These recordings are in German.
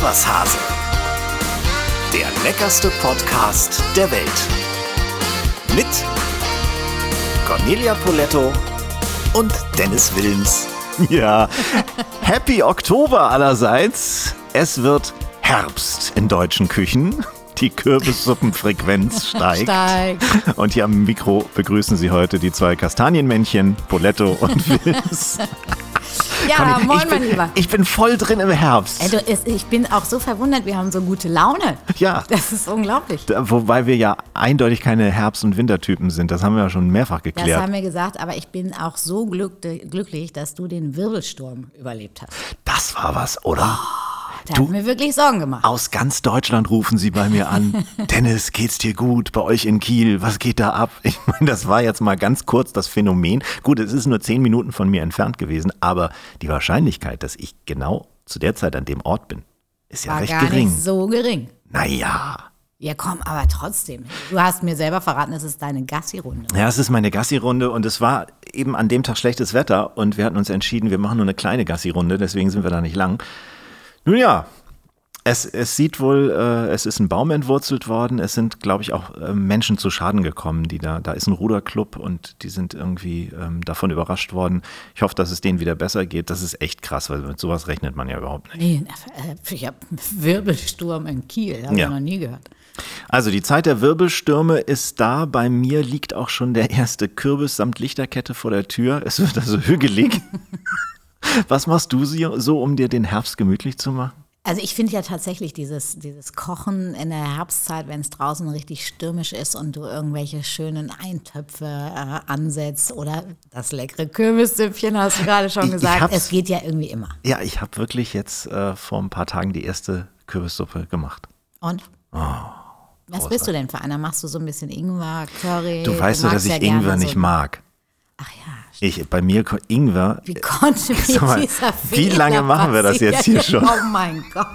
Ist was Hase. Der leckerste Podcast der Welt. Mit Cornelia Poletto und Dennis Wilms. Ja, Happy Oktober allerseits. Es wird Herbst in deutschen Küchen. Die Kürbissuppenfrequenz steigt. Steigt. Und hier am Mikro begrüßen Sie heute die zwei Kastanienmännchen, Poletto und Wilms. Ja, Conny, moin, ich, mein bin, Lieber. ich bin voll drin im Herbst. Ey, du, ich bin auch so verwundert, wir haben so gute Laune. Ja. Das ist unglaublich. Wobei wir ja eindeutig keine Herbst- und Wintertypen sind. Das haben wir ja schon mehrfach Das geklärt. haben wir gesagt, aber ich bin auch so glück, glücklich, dass du den Wirbelsturm überlebt hast. Das war was, oder? Da Du- hat mir wirklich Sorgen gemacht. Aus ganz Deutschland rufen sie bei mir an. Dennis, geht's dir gut? Bei euch in Kiel? Was geht da ab? Ich meine, das war jetzt mal ganz kurz das Phänomen. Gut, es ist nur zehn Minuten von mir entfernt gewesen, aber die Wahrscheinlichkeit, dass ich genau zu der Zeit an dem Ort bin, ist ja War recht gar gering. nicht so gering. Naja. Ja, komm, aber trotzdem. Du hast mir selber verraten, es ist deine Gassi-Runde. Ja, es ist meine Gassi-Runde und es war eben an dem Tag schlechtes Wetter und wir hatten uns entschieden, wir machen nur eine kleine Gassi-Runde, deswegen sind wir da nicht lang. Nun ja, es, es sieht wohl, äh, es ist ein Baum entwurzelt worden, es sind, glaube ich, auch äh, Menschen zu Schaden gekommen, die da, da ist ein Ruderclub und die sind irgendwie ähm, davon überrascht worden. Ich hoffe, dass es denen wieder besser geht. Das ist echt krass, weil mit sowas rechnet man ja überhaupt nicht. Nee, äh, ich habe Wirbelsturm in Kiel, habe Ja. ich noch nie gehört. Also die Zeit der Wirbelstürme ist da. Bei mir liegt auch schon der erste Kürbis samt Lichterkette vor der Tür. Es wird also hügelig. Was machst du so, so, um dir den Herbst gemütlich zu machen? Also ich finde ja tatsächlich dieses, dieses Kochen in der Herbstzeit, wenn es draußen richtig stürmisch ist und du irgendwelche schönen Eintöpfe äh, ansetzt oder das leckere Kürbissüppchen, hast du gerade schon Ich- ich gesagt, es geht ja irgendwie immer. Ja, ich habe wirklich jetzt äh, vor ein paar Tagen die erste Kürbissuppe gemacht. Und? Oh, Was bist du denn für einer? Machst du so ein bisschen Ingwer, Curry? Du weißt doch, dass ich ja gerne Ingwer so, nicht mag. Ach ja, Ich, bei mir Ingwer. wie konnte mir Sag mal, dieser wie lange machen wir das jetzt hier passieren? schon? Oh mein Gott.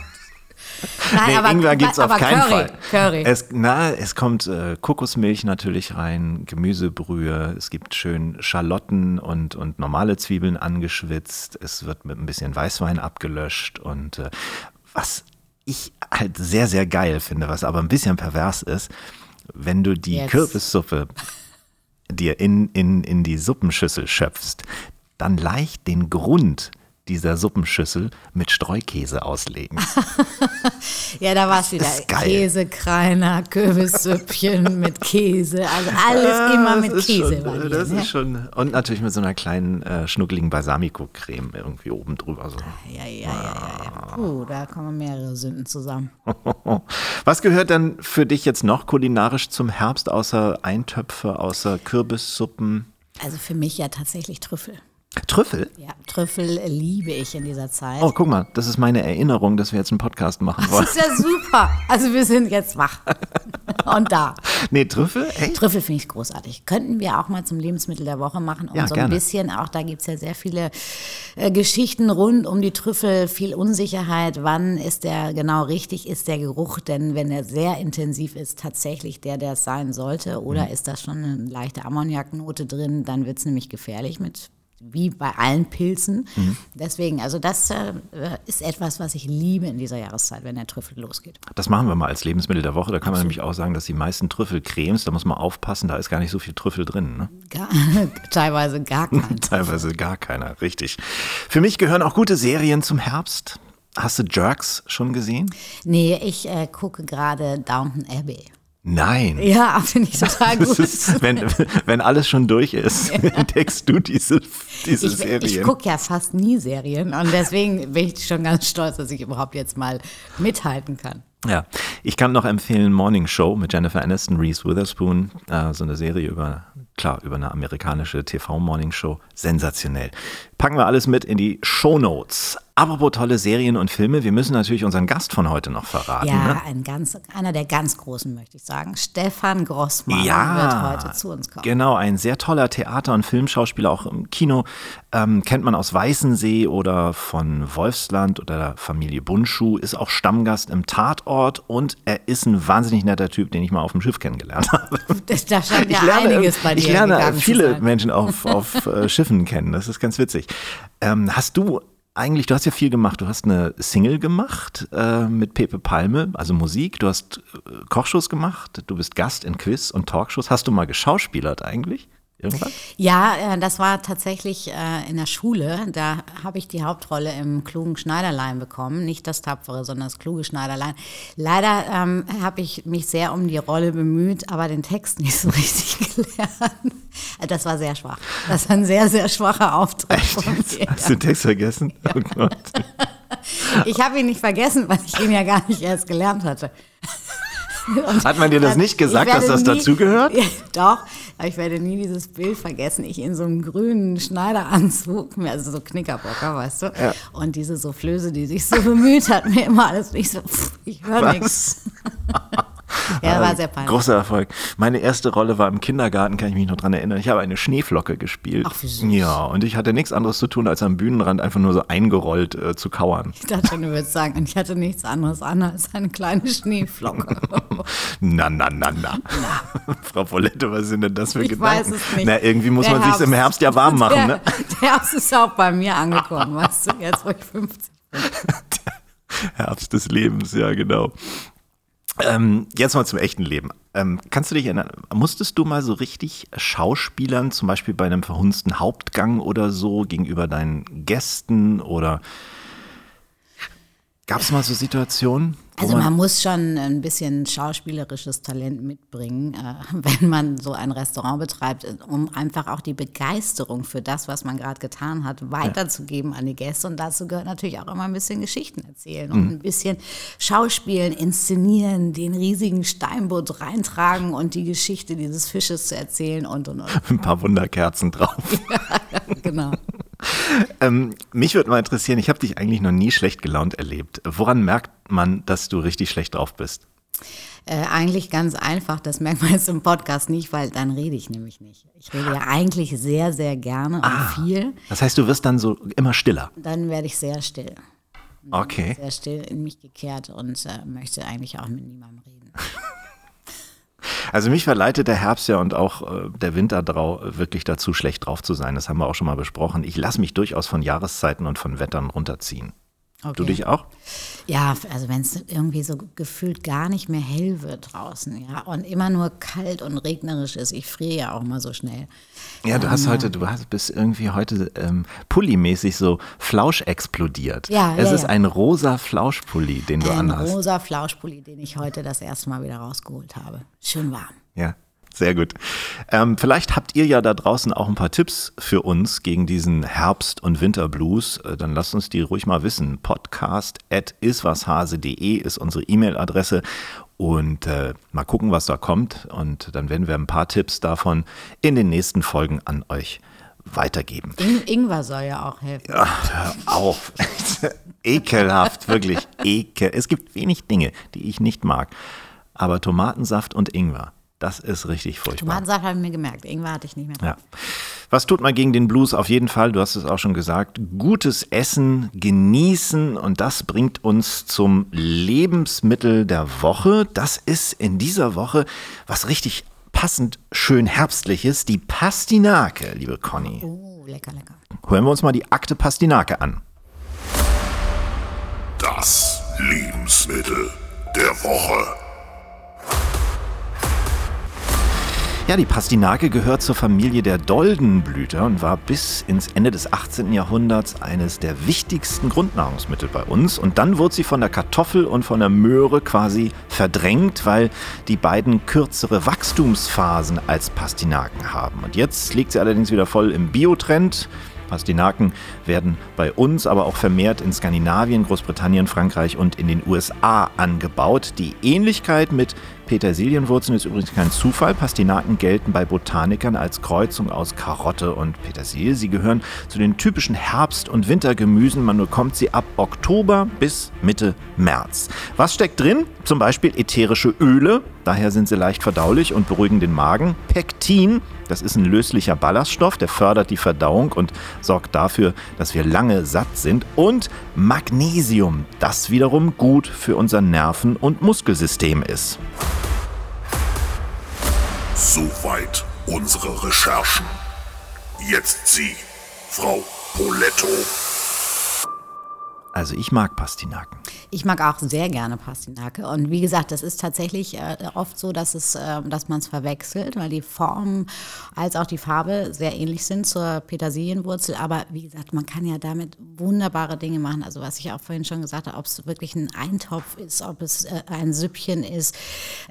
Nein, Nee, aber, Ingwer gibt's auf aber keinen Curry, Fall. Curry. Es, na, es kommt äh, Kokosmilch natürlich rein, Gemüsebrühe, es gibt schön Schalotten und, und normale Zwiebeln angeschwitzt, es wird mit ein bisschen Weißwein abgelöscht und äh, was ich halt sehr, sehr geil finde, was aber ein bisschen pervers ist, wenn du die Jetzt. Kürbissuppe dir in, in, in die Suppenschüssel schöpfst, dann leicht den Grund dieser Suppenschüssel mit Streukäse auslegen. Ja, da war es wieder. Käsekreiner, Kürbissüppchen mit Käse. Also alles immer mit Ah, das ist Käse. Schon, dir, das ne? ist schon. Und natürlich mit so einer kleinen, äh, schnuckeligen Balsamico-Creme irgendwie oben drüber. So. Ja, ja, ja, ja, ja. Puh, da kommen mehrere Sünden zusammen. Was gehört dann für dich jetzt noch kulinarisch zum Herbst, außer Eintöpfe, außer Kürbissuppen? Also für mich ja tatsächlich Trüffel. Trüffel? Ja, Trüffel liebe ich in dieser Zeit. Oh, guck mal, das ist meine Erinnerung, dass wir jetzt einen Podcast machen wollen. Das ist ja super. Also wir sind jetzt wach. Und da. Nee, Trüffel? Echt? Trüffel finde ich großartig. Könnten wir auch mal zum Lebensmittel der Woche machen. Und Ja, so gerne. ein bisschen, auch da gibt es ja sehr viele äh, Geschichten rund um die Trüffel, viel Unsicherheit. Wann ist der genau richtig, ist der Geruch? Denn wenn er sehr intensiv ist, tatsächlich der, der es sein sollte. Oder Mhm. ist da schon eine leichte Ammoniaknote drin, dann wird es nämlich gefährlich mit wie bei allen Pilzen. Mhm. Deswegen, also das äh, ist etwas, was ich liebe in dieser Jahreszeit, wenn der Trüffel losgeht. Das machen wir mal als Lebensmittel der Woche. Da kann man nämlich auch sagen, dass die meisten Trüffelcremes, da muss man aufpassen, da ist gar nicht so viel Trüffel drin. Ne? Gar, teilweise gar kein. Teilweise gar keiner, richtig. Für mich gehören auch gute Serien zum Herbst. Hast du Jerks schon gesehen? Nee, ich äh, gucke gerade Downton Abbey. Nein. Ja, finde ich total gut. ist, wenn, wenn alles schon durch ist, entdeckst du diese, diese ich Serien. ich gucke ja fast nie Serien und deswegen bin ich schon ganz stolz, dass ich überhaupt jetzt mal mithalten kann. Ja, ich kann noch empfehlen Morning Show mit Jennifer Aniston, Reese Witherspoon, äh, so eine Serie über, klar, über eine amerikanische TV-Morning Show. Sensationell. Packen wir alles mit in die Show Notes. Apropos tolle Serien und Filme, wir müssen natürlich unseren Gast von heute noch verraten. Ja, Ne? ein ganz, einer der ganz Großen, möchte ich sagen. Stefan Grossmann Ja, wird heute zu uns kommen. Genau, ein sehr toller Theater- und Filmschauspieler, auch im Kino. Ähm, kennt man aus Weißensee oder von Wolfsland oder der Familie Bundschuh, ist auch Stammgast im Tatort und er ist ein wahnsinnig netter Typ, den ich mal auf dem Schiff kennengelernt habe. Das, da scheint ja ich lerne, einiges bei dir ich lerne viele. Menschen auf, auf äh, Schiffen kennen, das ist ganz witzig. Ähm, hast du eigentlich, du hast ja viel gemacht. Du hast eine Single gemacht äh, mit Pepe Palme, also Musik. Du hast äh, Kochshows gemacht. Du bist Gast in Quiz und Talkshows. Hast du mal geschauspielert eigentlich? Irgendwann? Ja, äh, das war tatsächlich äh, in der Schule. Da habe ich die Hauptrolle im klugen Schneiderlein bekommen. Nicht das Tapfere, sondern das kluge Schneiderlein. Leider ähm, habe ich mich sehr um die Rolle bemüht, aber den Text nicht so richtig gelernt. Das war sehr schwach. Das war ein sehr, sehr schwacher Auftritt. Echt? Hast du den Text vergessen? Ja. Oh Gott. Ich habe ihn nicht vergessen, weil ich ihn ja gar nicht erst gelernt hatte. Hat man dir das nicht gesagt, dass das dazugehört? Doch, aber ich werde nie dieses Bild vergessen. Ich in so einem grünen Schneideranzug, also so Knickerbocker, weißt du. Ja. Und diese Soufflöse, die sich so bemüht hat, mir immer alles nicht so, pff, ich höre nichts. Ja, war sehr peinlich. Großer Erfolg. Meine erste Rolle war im Kindergarten, kann ich mich noch dran erinnern. Ich habe eine Schneeflocke gespielt. Ach, wie süß. Ja, und ich hatte nichts anderes zu tun, als am Bühnenrand einfach nur so eingerollt äh, zu kauern. Ich dachte du würdest sagen, und ich hatte nichts anderes an als eine kleine Schneeflocke. na, na, na, na, na. Frau Paulette, was sind denn das für ich Gedanken? Ich weiß es nicht. Na, irgendwie muss der man sich im Herbst ja warm machen, der, ne? Der Herbst ist auch bei mir angekommen, weißt du, jetzt wo ich 50 bin. Herbst des Lebens, ja, genau. Ähm, jetzt mal zum echten Leben. Ähm, kannst du dich erinnern, musstest du mal so richtig Schauspielern, zum Beispiel bei einem verhunzten Hauptgang oder so, gegenüber deinen Gästen oder gab es mal so Situationen? Also man, man, muss schon ein bisschen schauspielerisches Talent mitbringen, äh, wenn man so ein Restaurant betreibt, um einfach auch die Begeisterung für das, was man gerade getan hat, weiterzugeben an die Gäste. Und dazu gehört natürlich auch immer ein bisschen Geschichten erzählen und mhm. ein bisschen Schauspielen, inszenieren, den riesigen Steinbutt reintragen und die Geschichte dieses Fisches zu erzählen und und und. Ein paar Wunderkerzen drauf. ja, genau. ähm, mich würde mal interessieren, ich habe dich eigentlich noch nie schlecht gelaunt erlebt. Woran merkt man, dass du richtig schlecht drauf bist? Äh, eigentlich ganz einfach, das merkt man jetzt im Podcast nicht, weil dann rede ich nämlich nicht. Ich rede ja eigentlich sehr, sehr gerne und ah, viel. Das heißt, du wirst dann so immer stiller? Dann werde ich sehr still. Okay. Sehr still in mich gekehrt und äh, möchte eigentlich auch mit niemandem reden. Also mich verleitet der Herbst ja und auch äh, der Winter drau wirklich dazu, schlecht drauf zu sein. Das haben wir auch schon mal besprochen. Ich lasse mich durchaus von Jahreszeiten und von Wettern runterziehen. Okay. Du dich auch? Ja, also wenn es irgendwie so gefühlt gar nicht mehr hell wird draußen, ja, und immer nur kalt und regnerisch ist. Ich friere ja auch mal so schnell. Ja, du hast ähm, heute, du hast bist irgendwie heute ähm, pullimäßig so Flausch explodiert. Ja, es ja, ist ja. ein rosa Flauschpulli, den du ein anhast. Ein rosa Flauschpulli, den ich heute das erste Mal wieder rausgeholt habe. Schön warm. Ja, sehr gut. Ähm, vielleicht habt ihr ja da draußen auch ein paar Tipps für uns gegen diesen Herbst- und Winterblues. Äh, dann lasst uns die ruhig mal wissen. Podcast at iswashase.de ist unsere E-Mail-Adresse. Und äh, mal gucken, was da kommt. Und dann werden wir ein paar Tipps davon in den nächsten Folgen an euch weitergeben. In Ingwer soll ja auch helfen. Ja, hör auf. Ekelhaft, wirklich ekel. Es gibt wenig Dinge, die ich nicht mag. Aber Tomatensaft und Ingwer das ist richtig furchtbar. Tomatensaft habe ich mir gemerkt. Ingwer hatte ich nicht mehr. Ja. Was tut man gegen den Blues? Auf jeden Fall, du hast es auch schon gesagt, gutes Essen, genießen und das bringt uns zum Lebensmittel der Woche. Das ist in dieser Woche was richtig passend schön herbstliches, die Pastinake, liebe Conny. Oh, lecker, lecker. Hören wir uns mal die Akte Pastinake an. Das Lebensmittel der Woche. Ja, die Pastinake gehört zur Familie der Doldenblüter und war bis ins Ende des 18. Jahrhunderts eines der wichtigsten Grundnahrungsmittel bei uns. Und dann wurde sie von der Kartoffel und von der Möhre quasi verdrängt, weil die beiden kürzere Wachstumsphasen als Pastinaken haben. Und jetzt liegt sie allerdings wieder voll im Biotrend. Pastinaken werden bei uns, aber auch vermehrt in Skandinavien, Großbritannien, Frankreich und in den USA angebaut. Die Ähnlichkeit mit Petersilienwurzeln ist übrigens kein Zufall. Pastinaken gelten bei Botanikern als Kreuzung aus Karotte und Petersilie. Sie gehören zu den typischen Herbst- und Wintergemüsen. Man bekommt sie ab Oktober bis Mitte März. Was steckt drin? Zum Beispiel ätherische Öle. Daher sind sie leicht verdaulich und beruhigen den Magen. Pektin, das ist ein löslicher Ballaststoff, der fördert die Verdauung und sorgt dafür, dass wir lange satt sind. Und Magnesium, das wiederum gut für unser Nerven- und Muskelsystem ist. Soweit unsere Recherchen. Jetzt Sie, Frau Poletto. Also ich mag Pastinaken. Ich mag auch sehr gerne Pastinake. Und wie gesagt, das ist tatsächlich äh, oft so, dass, es, äh, dass man es verwechselt, weil die Form als auch die Farbe sehr ähnlich sind zur Petersilienwurzel. Aber wie gesagt, man kann ja damit wunderbare Dinge machen. Also was ich auch vorhin schon gesagt habe, ob es wirklich ein Eintopf ist, ob es äh, ein Süppchen ist.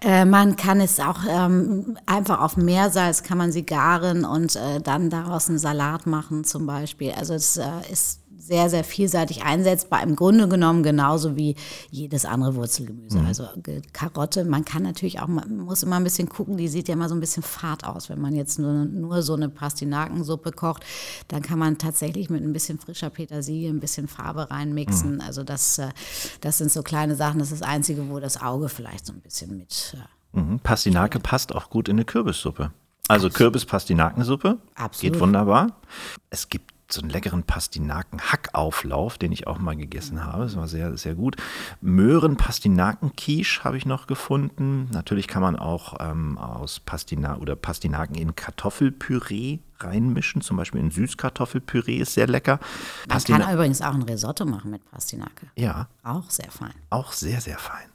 Äh, man kann es auch ähm, einfach auf Meersalz, kann man sie garen und äh, dann daraus einen Salat machen zum Beispiel. Also es äh, ist sehr, sehr vielseitig einsetzbar. Im Grunde genommen genauso wie jedes andere Wurzelgemüse. Mhm. Also Karotte, man kann natürlich auch, man muss immer ein bisschen gucken, die sieht ja immer so ein bisschen fad aus. Wenn man jetzt nur, nur so eine Pastinakensuppe kocht, dann kann man tatsächlich mit ein bisschen frischer Petersilie ein bisschen Farbe reinmixen. Mhm. Also das, äh, das sind so kleine Sachen. Das ist das Einzige, wo das Auge vielleicht so ein bisschen mit. Äh, mhm. Pastinake passt auch gut in eine Kürbissuppe. Also Kürbis-Pastinakensuppe. Geht wunderbar. Es gibt so einen leckeren Pastinaken-Hackauflauf, den ich auch mal gegessen habe. Das war sehr, sehr gut. Möhren-Pastinaken-Quiche habe ich noch gefunden. Natürlich kann man auch ähm, aus Pastina oder Pastinaken in Kartoffelpüree reinmischen. Zum Beispiel in Süßkartoffelpüree ist sehr lecker. Man Pastina kann übrigens auch ein Risotto machen mit Pastinake. Ja. Auch sehr fein. Auch sehr, sehr fein.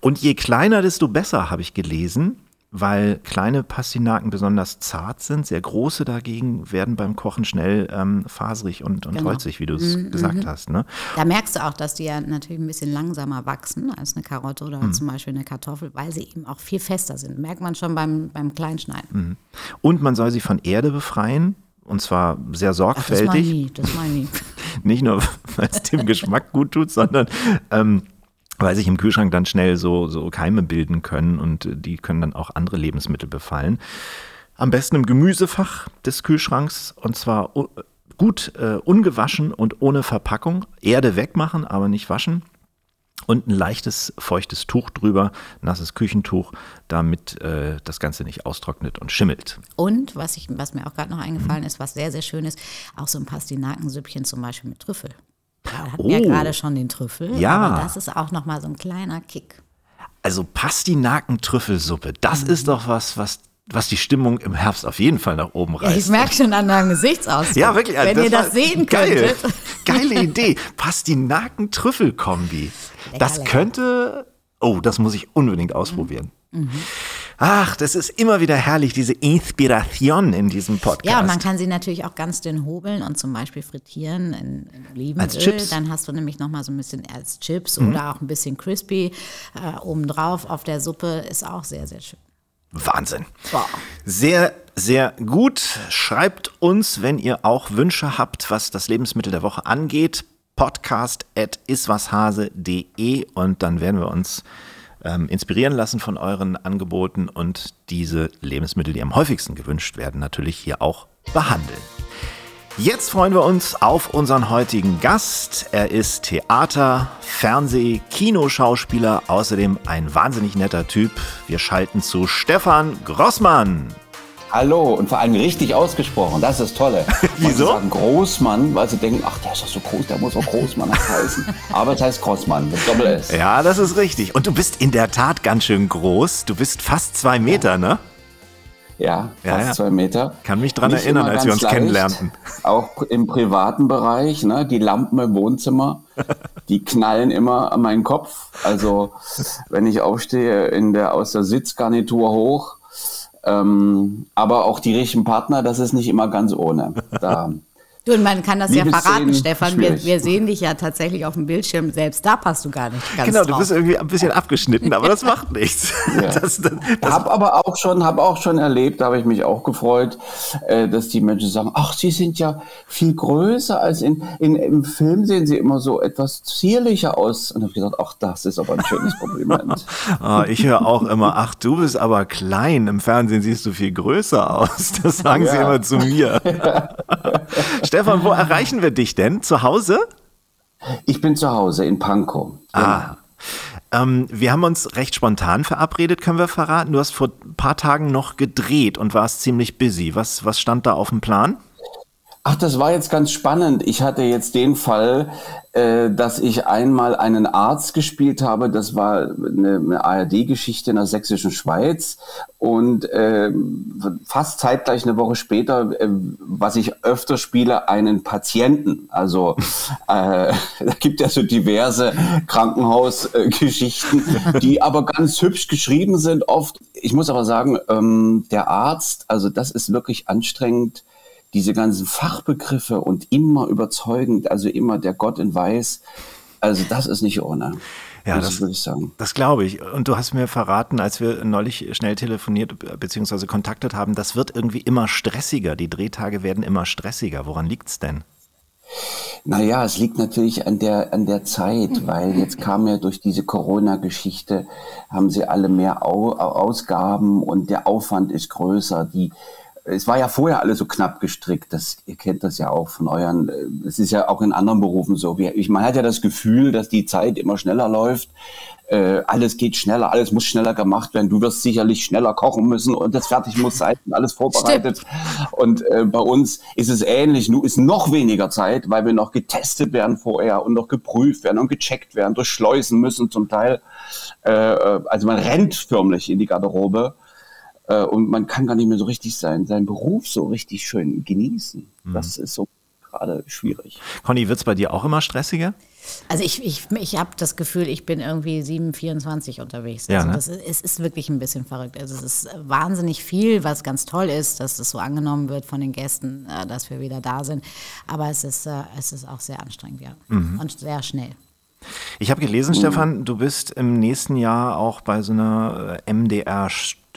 Und je kleiner, desto besser, habe ich gelesen weil kleine Pastinaken besonders zart sind. Sehr große dagegen werden beim Kochen schnell ähm, faserig und, und genau. holzig, wie du es mm, gesagt mm. hast. Ne? Da merkst du auch, dass die ja natürlich ein bisschen langsamer wachsen als eine Karotte oder mm. zum Beispiel eine Kartoffel, weil sie eben auch viel fester sind. Merkt man schon beim, beim Kleinschneiden. Mhm. Und man soll sie von Erde befreien. Und zwar sehr sorgfältig. Ach, das meine ich, das meine ich. Nicht nur, weil es dem Geschmack gut tut, sondern ähm, weil sich im Kühlschrank dann schnell so, so Keime bilden können und die können dann auch andere Lebensmittel befallen. Am besten im Gemüsefach des Kühlschranks und zwar gut äh, ungewaschen und ohne Verpackung. Erde wegmachen, aber nicht waschen. Und ein leichtes, feuchtes Tuch drüber, nasses Küchentuch, damit äh, das Ganze nicht austrocknet und schimmelt. Und was, ich, was mir auch gerade noch eingefallen mhm. ist, was sehr, sehr schön ist, auch so ein Pastinakensüppchen zum Beispiel mit Trüffel. Wir hatten oh. ja gerade schon den Trüffel. Ja. Aber das ist auch nochmal so ein kleiner Kick. Also Pastinaken-Trüffelsuppe, das mhm. ist doch was, was was die Stimmung im Herbst auf jeden Fall nach oben reißt. Ich merke schon an deinem Gesichtsausdruck. Ja, wirklich. Wenn das ihr das sehen geil. könntet. Geile Idee. Pastinaken-Trüffel-Kombi. Das lecker. könnte, oh, das muss ich unbedingt ausprobieren. Mhm. Ach, das ist immer wieder herrlich, diese Inspiration in diesem Podcast. Ja, und man kann sie natürlich auch ganz dünn hobeln und zum Beispiel frittieren in, in Olivenöl. Als Chips. Dann hast du nämlich nochmal so ein bisschen als Chips mhm. oder auch ein bisschen crispy äh, obendrauf auf der Suppe. Ist auch sehr, sehr schön. Wahnsinn. Wow. Sehr, sehr gut. Schreibt uns, wenn ihr auch Wünsche habt, was das Lebensmittel der Woche angeht. Podcast at iswashase.de und dann werden wir uns ähm, inspirieren lassen von euren Angeboten und diese Lebensmittel, die am häufigsten gewünscht werden, natürlich hier auch behandeln. Jetzt freuen wir uns auf unseren heutigen Gast. Er ist Theater, Fernseh, Kinoschauspieler, außerdem ein wahnsinnig netter Typ. Wir schalten zu Stefan Grossmann. Hallo und vor allem richtig ausgesprochen. Das ist Tolle. Wieso? Sie sagen Großmann, weil sie denken, ach, der ist doch so groß, der muss auch Großmann heißen. Aber es heißt Großmann mit Doppel S. Ja, das ist richtig. Und du bist in der Tat ganz schön groß. Du bist fast zwei Meter, ja. ne? Ja, fast ja, ja. zwei Meter. Kann mich dran Nicht erinnern, als wir uns leicht, kennenlernten. Auch im privaten Bereich, ne? Die Lampen im Wohnzimmer, die knallen immer an meinen Kopf. Also wenn ich aufstehe in der, aus der Sitzgarnitur hoch, ähm, aber auch die richtigen Partner, das ist nicht immer ganz ohne. Da Du, und man kann das ja verraten, Stefan. Wir, wir, sehen dich ja tatsächlich auf dem Bildschirm. Selbst da passt du gar nicht ganz Genau, drauf. du bist irgendwie ein bisschen abgeschnitten, aber das macht nichts. Ja. Das, das, das hab aber auch schon, habe auch schon erlebt, da habe ich mich auch gefreut, äh, dass die Menschen sagen, ach, sie sind ja viel größer als in, in im Film sehen sie immer so etwas zierlicher aus. Und habe ich gesagt, ach, das ist aber ein schönes Kompliment. oh, ich höre auch immer, ach, du bist aber klein. Im Fernsehen siehst du viel größer aus. Das sagen ja. sie immer zu mir. Stefan, wo erreichen wir dich denn? Zu Hause? Ich bin zu Hause in Pankow. Ah. Ähm, wir haben uns recht spontan verabredet, können wir verraten. Du hast vor ein paar Tagen noch gedreht und warst ziemlich busy. Was, was stand da auf dem Plan? Ach, das war jetzt ganz spannend. Ich hatte jetzt den Fall, äh, dass ich einmal einen Arzt gespielt habe. Das war eine, eine ARD-Geschichte in der sächsischen Schweiz. Und äh, fast zeitgleich eine Woche später, äh, was ich öfter spiele, einen Patienten. Also äh, da gibt ja so diverse Krankenhausgeschichten, die aber ganz hübsch geschrieben sind oft. Ich muss aber sagen, ähm, der Arzt, also das ist wirklich anstrengend diese ganzen Fachbegriffe und immer überzeugend, also immer der Gott in Weiß, also das ist nicht ohne. Ja, das, würde ich sagen. Das glaube ich. Und du hast mir verraten, als wir neulich schnell telefoniert bzw. kontaktet haben, das wird irgendwie immer stressiger. Die Drehtage werden immer stressiger. Woran liegt es denn? Naja, es liegt natürlich an der, an der Zeit, weil jetzt kam ja durch diese Corona-Geschichte, haben sie alle mehr Au Ausgaben und der Aufwand ist größer. Die, es war ja vorher alles so knapp gestrickt. Das, ihr kennt das ja auch von euren, äh, es ist ja auch in anderen Berufen so. Ich, man hat ja das Gefühl, dass die Zeit immer schneller läuft. Äh, alles geht schneller, alles muss schneller gemacht werden. Du wirst sicherlich schneller kochen müssen und das fertig muss sein, alles vorbereitet. Stimmt. Und äh, bei uns ist es ähnlich. Nur ist noch weniger Zeit, weil wir noch getestet werden vorher und noch geprüft werden und gecheckt werden, durchschleusen müssen zum Teil. Äh, äh also man rennt förmlich in die Garderobe. Äh, und man kann gar nicht mehr so richtig sein, seinen Beruf so richtig schön genießen. Mhm. Das ist so gerade schwierig. Conny, wird es bei dir auch immer stressiger? Also ich, ich, ich habe das Gefühl, ich bin irgendwie 7,24 unterwegs. Ja, also ne? das ist, es ist wirklich ein bisschen verrückt. Also es ist wahnsinnig viel, was ganz toll ist, dass das so angenommen wird von den Gästen, äh, dass wir wieder da sind. Aber es ist, äh, es ist auch sehr anstrengend, ja. Mhm. Und sehr schnell. Ich habe gelesen, mhm. Stefan, du bist im nächsten Jahr auch bei so einer MDR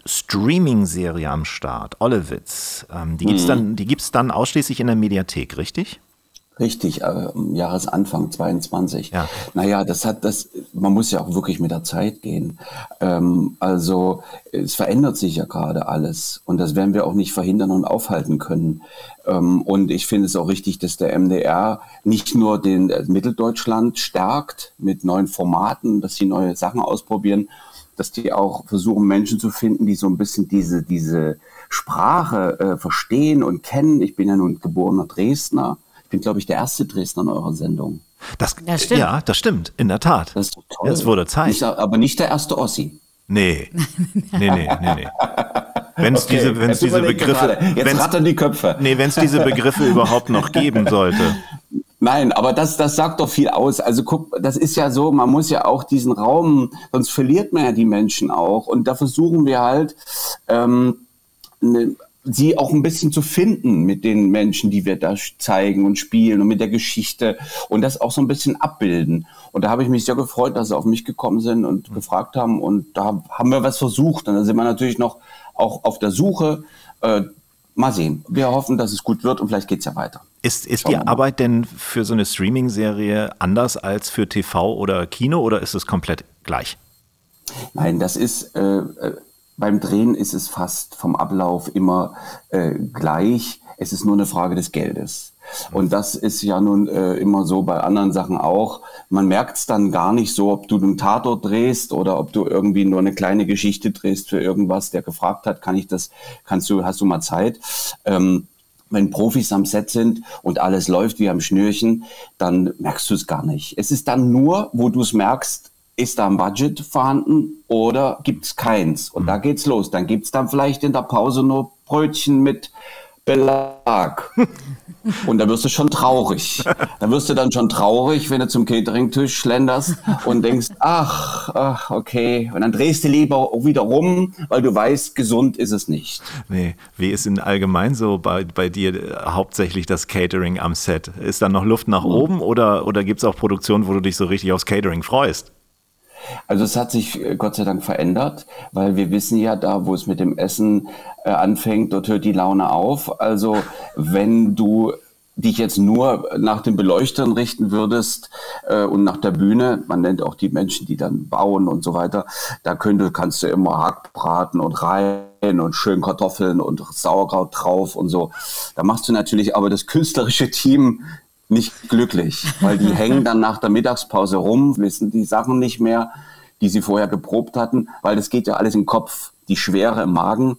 Streaming-Serie am Start, Ollewitz. Ähm, die gibt es mhm. dann, dann ausschließlich in der Mediathek, richtig? Richtig, äh, Jahresanfang 22. Ja. Naja, das hat das, man muss ja auch wirklich mit der Zeit gehen. Ähm, also es verändert sich ja gerade alles und das werden wir auch nicht verhindern und aufhalten können. Ähm, und ich finde es auch richtig, dass der MDR nicht nur den äh, Mitteldeutschland stärkt mit neuen Formaten, dass sie neue Sachen ausprobieren, dass die auch versuchen, Menschen zu finden, die so ein bisschen diese, diese Sprache äh, verstehen und kennen. Ich bin ja nun geborener Dresdner. Ich bin, glaube ich, der erste Dresdner in eurer Sendung. Das, das stimmt. Ja, das stimmt, in der Tat. Das ist toll. Es wurde Zeit. Nicht, aber nicht der erste Ossi. Nee. Nee, nee, nee, nee. Wenn es okay, diese, wenn's diese Begriffe. Jetzt rattern die Köpfe. Nee, wenn es diese Begriffe überhaupt noch geben sollte. Nein, aber das, das sagt doch viel aus. Also guck, das ist ja so, man muss ja auch diesen Raum, sonst verliert man ja die Menschen auch. Und da versuchen wir halt, ähm, ne, sie auch ein bisschen zu finden mit den Menschen, die wir da zeigen und spielen und mit der Geschichte und das auch so ein bisschen abbilden. Und da habe ich mich sehr gefreut, dass sie auf mich gekommen sind und gefragt haben. Und da haben wir was versucht. Und da sind wir natürlich noch auch auf der Suche. Äh, mal sehen. Wir hoffen, dass es gut wird und vielleicht geht es ja weiter. Ist, ist die Arbeit denn für so eine Streaming-Serie anders als für TV oder Kino oder ist es komplett gleich? Nein, das ist äh, äh, beim Drehen ist es fast vom Ablauf immer äh, gleich. Es ist nur eine Frage des Geldes. Und das ist ja nun äh, immer so bei anderen Sachen auch. Man merkt es dann gar nicht so, ob du einen Tatort drehst oder ob du irgendwie nur eine kleine Geschichte drehst für irgendwas, der gefragt hat, kann ich das, kannst du, hast du mal Zeit? Ähm, wenn Profis am Set sind und alles läuft wie am Schnürchen, dann merkst du es gar nicht. Es ist dann nur, wo du es merkst, ist da ein Budget vorhanden oder gibt es keins? Und da geht's los. Dann gibt's dann vielleicht in der Pause nur Brötchen mit Belag. Und da wirst du schon traurig. Da wirst du dann schon traurig, wenn du zum Catering-Tisch schlenderst und denkst, ach, ach, okay. Und dann drehst du lieber wieder rum, weil du weißt, gesund ist es nicht. Nee, wie ist in allgemein so bei, bei dir äh, hauptsächlich das Catering am Set? Ist da noch Luft nach oben oder, oder gibt es auch Produktionen, wo du dich so richtig aufs Catering freust? Also es hat sich äh, Gott sei Dank verändert, weil wir wissen ja, da wo es mit dem Essen äh, anfängt, dort hört die Laune auf. Also wenn du dich jetzt nur nach den Beleuchtern richten würdest äh, und nach der Bühne, man nennt auch die Menschen, die dann bauen und so weiter, da könnte, kannst du immer Hackbraten und Reihen und schön Kartoffeln und Sauerkraut drauf und so. Da machst du natürlich aber das künstlerische Team nicht glücklich, weil die hängen dann nach der Mittagspause rum, wissen die Sachen nicht mehr, die sie vorher geprobt hatten, weil das geht ja alles im Kopf. Die Schwere im Magen,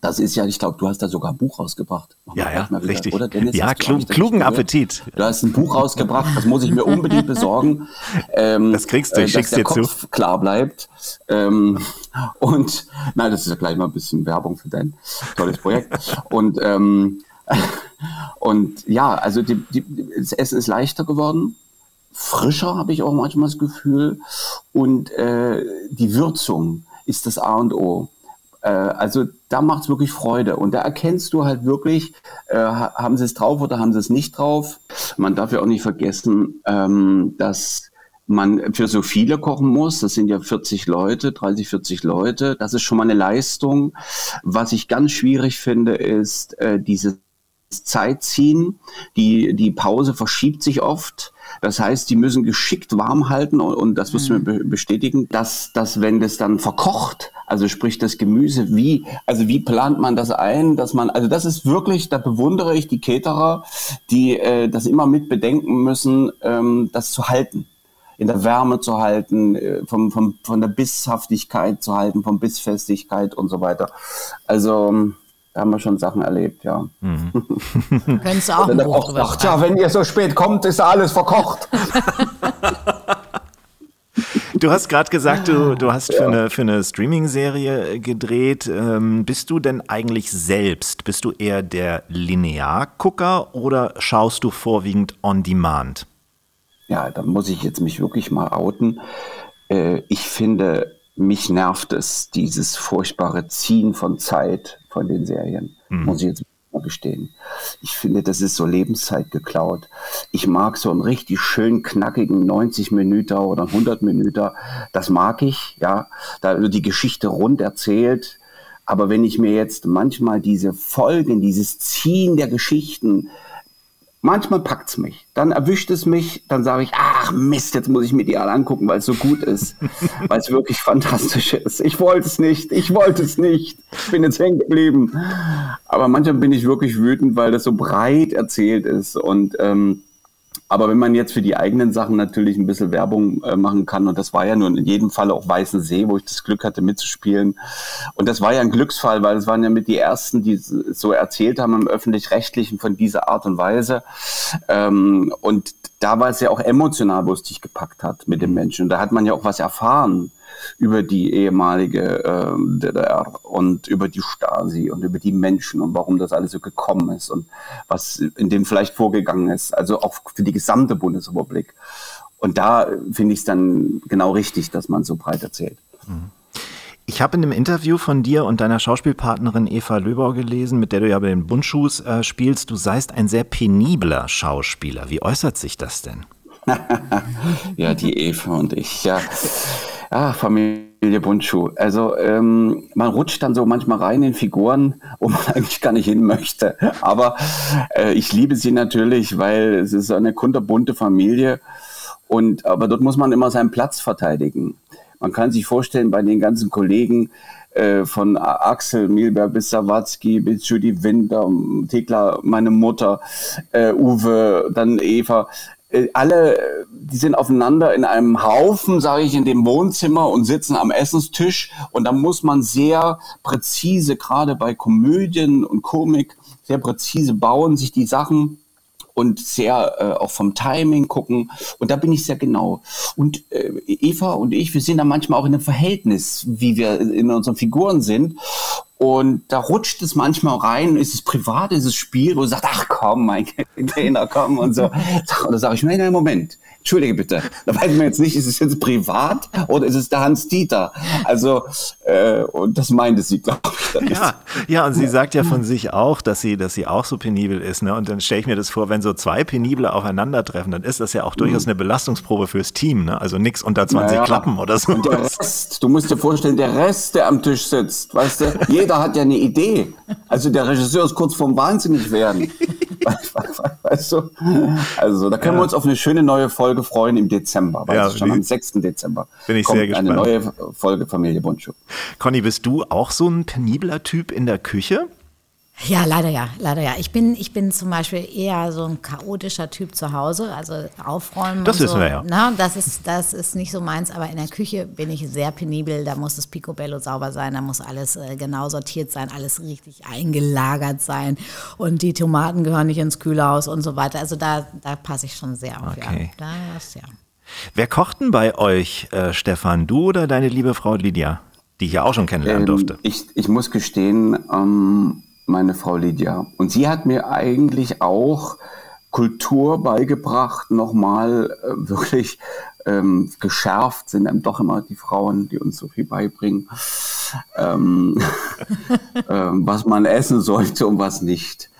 Das ist ja, ich glaube, du hast da sogar ein Buch rausgebracht. Ja, ja, Mal wieder, richtig. Oder Dennis? Ja, klug, ich klugen? Appetit. Du hast ein Buch rausgebracht, das muss ich mir unbedingt besorgen. Ähm, Das kriegst du, ich äh, schick's dir zu. Kopf klar bleibt. Ähm, und nein, das ist ja gleich mal ein bisschen Werbung für dein tolles Projekt. Und ähm, und ja, also die, die, das Essen ist leichter geworden, frischer habe ich auch manchmal das Gefühl. Und äh, die Würzung ist das A und O. Äh, also da macht es wirklich Freude. Und da erkennst du halt wirklich, äh, ha- haben sie es drauf oder haben sie es nicht drauf. Man darf ja auch nicht vergessen, ähm, dass man für so viele kochen muss. Das sind ja 40 Leute, 30, 40 Leute. Das ist schon mal eine Leistung. Was ich ganz schwierig finde, ist äh, dieses Zeitziehen. Die, die Pause verschiebt sich oft. Das heißt, die müssen geschickt warm halten und, und das wirst du mir be- bestätigen, dass, dass wenn das dann verkocht, also sprich das Gemüse, wie, also wie plant man das ein, dass man, also das ist wirklich, da bewundere ich die Caterer, die äh, das immer mit bedenken müssen, ähm, das zu halten in der Wärme zu halten, äh, vom, vom, von der Bisshaftigkeit zu halten, von Bissfestigkeit und so weiter. Also ähm, da haben wir schon Sachen erlebt, ja. Könntest du auch ein Buch auch, ach tja, wenn ihr so spät kommt, ist alles verkocht. Du hast gerade gesagt, du, du hast für eine, für eine Streaming-Serie gedreht. Ähm, bist du denn eigentlich selbst, bist du eher der Lineargucker oder schaust du vorwiegend on demand? Ja, da muss ich jetzt mich wirklich mal outen. Äh, ich finde, mich nervt es, dieses furchtbare Ziehen von Zeit von den Serien. Muss ich jetzt mal gestehen. Ich finde, das ist so Lebenszeit geklaut. Ich mag so einen richtig schön knackigen 90 Minuten oder 100 Minuten. Das mag ich, ja. Da wird die Geschichte rund erzählt. Aber wenn ich mir jetzt manchmal diese Folgen, dieses Ziehen der Geschichten, Manchmal packt's mich. Dann erwischt es mich, dann sage ich, ach Mist, jetzt muss ich mir die alle angucken, weil es so gut ist, weil es wirklich fantastisch ist. Ich wollte es nicht, ich wollte es nicht. Ich bin jetzt hängen geblieben. Aber manchmal bin ich wirklich wütend, weil das so breit erzählt ist. Und ähm, aber wenn man jetzt für die eigenen Sachen natürlich ein bisschen Werbung äh, machen kann, und das war ja nun in jedem Fall auch Weißen See, wo ich das Glück hatte mitzuspielen. Und das war ja ein Glücksfall, weil es waren ja mit die ersten, die so erzählt haben im öffentlich-rechtlichen von dieser Art und Weise. Ähm, und da war es ja auch emotional, wo es dich gepackt hat mit dem Menschen. Und da hat man ja auch was erfahren über die ehemalige ähm, DDR und über die Stasi und über die Menschen und warum das alles so gekommen ist und was in dem vielleicht vorgegangen ist. Also auch für die gesamte Bundesrepublik. Und da äh, finde ich es dann genau richtig, dass man so breit erzählt. Ich habe in einem Interview von dir und deiner Schauspielpartnerin Eva Löbau gelesen, mit der du ja bei den Bundschuhs äh, spielst, du seist ein sehr penibler Schauspieler. Wie äußert sich das denn? Ja, die Eva und ich, ja. Ah, Familie Bundschuh. Also ähm, man rutscht dann so manchmal rein in Figuren, wo man eigentlich gar nicht hin möchte. Aber äh, ich liebe sie natürlich, weil es ist eine kunterbunte Familie. Und aber dort muss man immer seinen Platz verteidigen. Man kann sich vorstellen, bei den ganzen Kollegen äh, von Axel Milberg bis Sawatzki bis Judy Winter, Thekla, meine Mutter, äh, Uwe, dann Eva, äh, alle, äh, die sind aufeinander in einem Haufen, sage ich, in dem Wohnzimmer und sitzen am Essenstisch. Und da muss man sehr präzise, gerade bei Komödien und Komik, sehr präzise bauen, sich die Sachen und sehr äh, auch vom Timing gucken. Und da bin ich sehr genau. Und äh, Eva und ich, wir sind da manchmal auch in einem Verhältnis, wie wir in unseren Figuren sind. Und da rutscht es manchmal rein, ist es privat, ist es Spiel, wo du sagst, ach komm, mein Trainer, komm und so. Und da sage ich, nein, nein, Moment, entschuldige bitte. Da weiß man jetzt nicht, ist es jetzt privat oder ist es der Hans-Dieter? Also, äh, und das meinte sie, glaube ich. Ja, ja, und sie sagt ja von sich auch, dass sie, dass sie auch so penibel ist. Ne? Und dann stelle ich mir das vor, wenn so zwei Penible aufeinandertreffen, dann ist das ja auch durchaus eine Belastungsprobe fürs Team. Ne? Also nichts unter 20 Mhm. Ja. Klappen oder so. Und der Rest, du musst dir vorstellen, der Rest, der am Tisch sitzt, weißt du, jeder hat ja eine Idee. Also der Regisseur ist kurz vorm Wahnsinnig werden. Weißt du? Also da können wir uns auf eine schöne neue Folge freuen im Dezember. Weiß Ja, schon, am 6. Dezember. Bin ich kommt sehr eine gespannt. neue Folge Familie Bundschuh. Conny, bist du auch so ein penibler Typ in der Küche? Ja, leider ja, leider ja. Ich bin, ich bin zum Beispiel eher so ein chaotischer Typ zu Hause, also aufräumen. Das wissen so. wir ja. Na, das ist, das ist nicht so meins, aber in der Küche bin ich sehr penibel. Da muss das Picobello sauber sein, da muss alles äh, genau sortiert sein, alles richtig eingelagert sein und die Tomaten gehören nicht ins Kühlhaus und so weiter. Also da, da passe ich schon sehr auf. Okay. Ja. Das, ja. Wer kocht denn bei euch, äh, Stefan? Du oder deine liebe Frau Lydia? Die ich ja auch schon kennenlernen Ähm, durfte. ich, ich muss gestehen, ähm, meine Frau Lydia. Und sie hat mir eigentlich auch Kultur beigebracht, nochmal äh, wirklich ähm, geschärft sind dann doch immer die Frauen, die uns so viel beibringen, ähm, ähm, was man essen sollte und was nicht.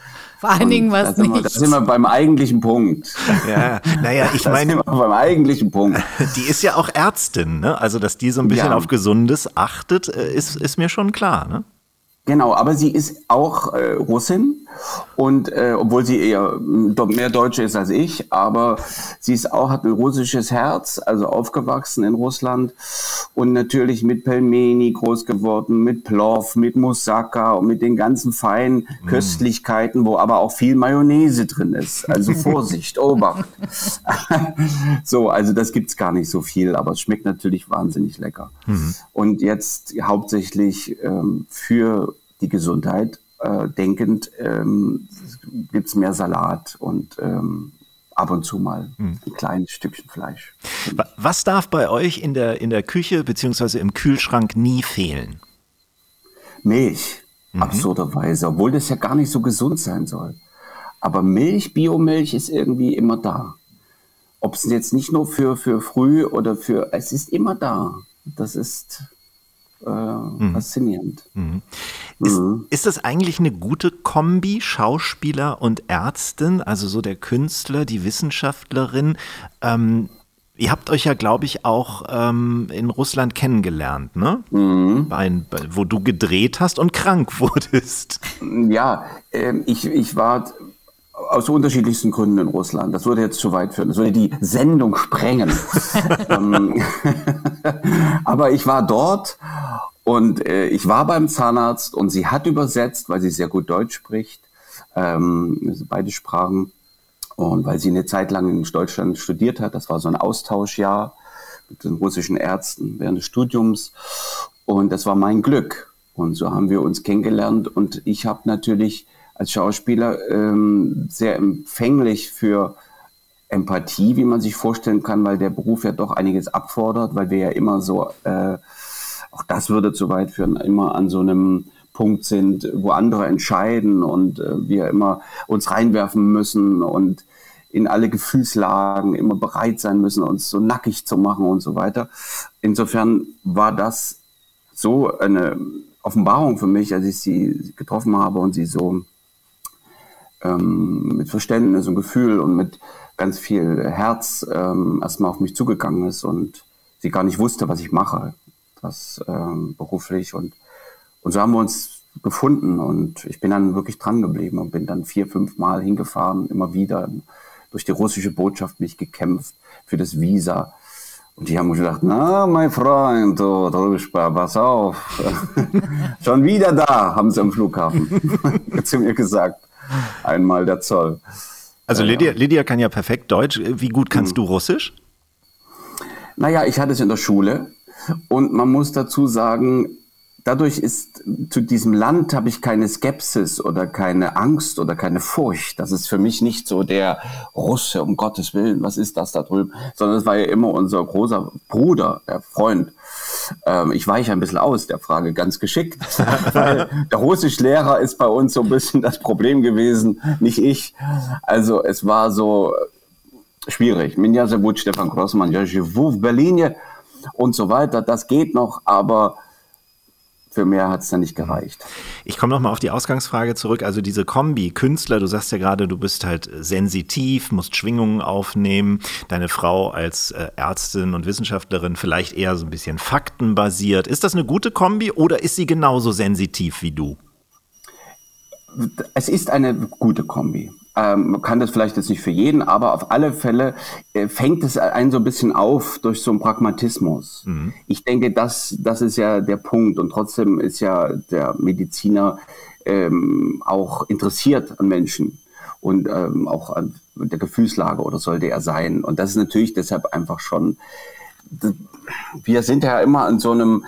Vor allen Dingen was da sind wir, nicht. Da sind wir beim eigentlichen Punkt. Ja, naja, ich Da meine, sind wir beim eigentlichen Punkt. die ist ja auch Ärztin, ne? Also, dass die so ein bisschen Ja. auf Gesundes achtet, äh, ist, ist mir schon klar, ne? Genau, aber sie ist auch äh, Russin und äh, obwohl sie eher mm, do- mehr Deutsche ist als ich, aber sie ist auch hat ein russisches Herz, also aufgewachsen in Russland und natürlich mit Pelmeni groß geworden, mit Plov, mit Moussaka und mit den ganzen feinen Köstlichkeiten, wo aber auch viel Mayonnaise drin ist. Also Vorsicht, Obacht. so, also das gibt's gar nicht so viel, aber es schmeckt natürlich wahnsinnig lecker. Und jetzt hauptsächlich ähm, für die Gesundheit äh, denkend ähm, gibt's mehr Salat und ähm, ab und zu mal ein kleines Stückchen Fleisch. Wa- Was darf bei euch in der, in der Küche beziehungsweise im Kühlschrank nie fehlen? Milch, absurderweise, obwohl das ja gar nicht so gesund sein soll. Aber Milch, Biomilch ist irgendwie immer da. Ob es jetzt nicht nur für, für früh oder für, es ist immer da. Das ist äh, faszinierend. Ist, ist das eigentlich eine gute Kombi, Schauspieler und Ärztin, also so der Künstler, die Wissenschaftlerin? Ähm, ihr habt euch ja, glaube ich, auch ähm, in Russland kennengelernt, ne? Bei, bei, wo du gedreht hast und krank wurdest. Ja, ähm, ich, ich war aus unterschiedlichsten Gründen in Russland. Das würde jetzt zu weit führen. Das würde die Sendung sprengen. Ähm, Aber ich war dort und äh, ich war beim Zahnarzt und sie hat übersetzt, weil sie sehr gut Deutsch spricht, ähm, beide Sprachen. Und weil sie eine Zeit lang in Deutschland studiert hat, das war so ein Austauschjahr mit den russischen Ärzten während des Studiums. Und das war mein Glück. Und so haben wir uns kennengelernt. Und ich habe natürlich als Schauspieler ähm, sehr empfänglich für Empathie, wie man sich vorstellen kann, weil der Beruf ja doch einiges abfordert, weil wir ja immer so, äh, auch das würde zu weit führen, immer an so einem Punkt sind, wo andere entscheiden und äh, wir immer uns reinwerfen müssen und in alle Gefühlslagen immer bereit sein müssen, uns so nackig zu machen und so weiter. Insofern war das so eine Offenbarung für mich, als ich sie getroffen habe und sie so ähm, mit Verständnis und Gefühl und mit ganz viel Herz ähm, erstmal auf mich zugegangen ist und sie gar nicht wusste, was ich mache, das ähm, beruflich und und so haben wir uns gefunden und ich bin dann wirklich dran geblieben und bin dann vier, fünf Mal hingefahren, immer wieder durch die russische Botschaft mich gekämpft für das Visa. Und die haben gedacht, na, mein Freund, du Druschba, pass auf. Schon wieder da, haben sie am Flughafen zu mir gesagt. Einmal der Zoll. Also Lydia, Lydia kann ja perfekt Deutsch. Wie gut kannst du Russisch? Naja, ich hatte es in der Schule und man muss dazu sagen, dadurch ist zu diesem Land habe ich keine Skepsis oder keine Angst oder keine Furcht. Das ist für mich nicht so der Russe, um Gottes Willen, was ist das da drüben? Sondern es war ja immer unser großer Bruder, der Freund. Ähm, ich weiche ein bisschen aus der Frage ganz geschickt. weil der Russischlehrer ist bei uns so ein bisschen das Problem gewesen, nicht ich. Also es war so äh, schwierig. Minja Sebut, Stefan Grossmann, Jerzy Wuf, Berlinie und so weiter, das geht noch, aber für mehr hat es dann nicht gereicht. Ich komme nochmal auf die Ausgangsfrage zurück. Also diese Kombi, Künstler, du sagst ja gerade, du bist halt sensitiv, musst Schwingungen aufnehmen. Deine Frau als äh, Ärztin und Wissenschaftlerin vielleicht eher so ein bisschen faktenbasiert. Ist das eine gute Kombi oder ist sie genauso sensitiv wie du? Es ist eine gute Kombi. Ähm, man kann das vielleicht jetzt nicht für jeden, aber auf alle Fälle äh, fängt es einen so ein bisschen auf durch so einen Pragmatismus. Mhm. Ich denke, das, das ist ja der Punkt. Und trotzdem ist ja der Mediziner ähm, auch interessiert an Menschen und ähm, auch an der Gefühlslage oder sollte er sein. Und das ist natürlich deshalb einfach schon, wir sind ja immer an so einem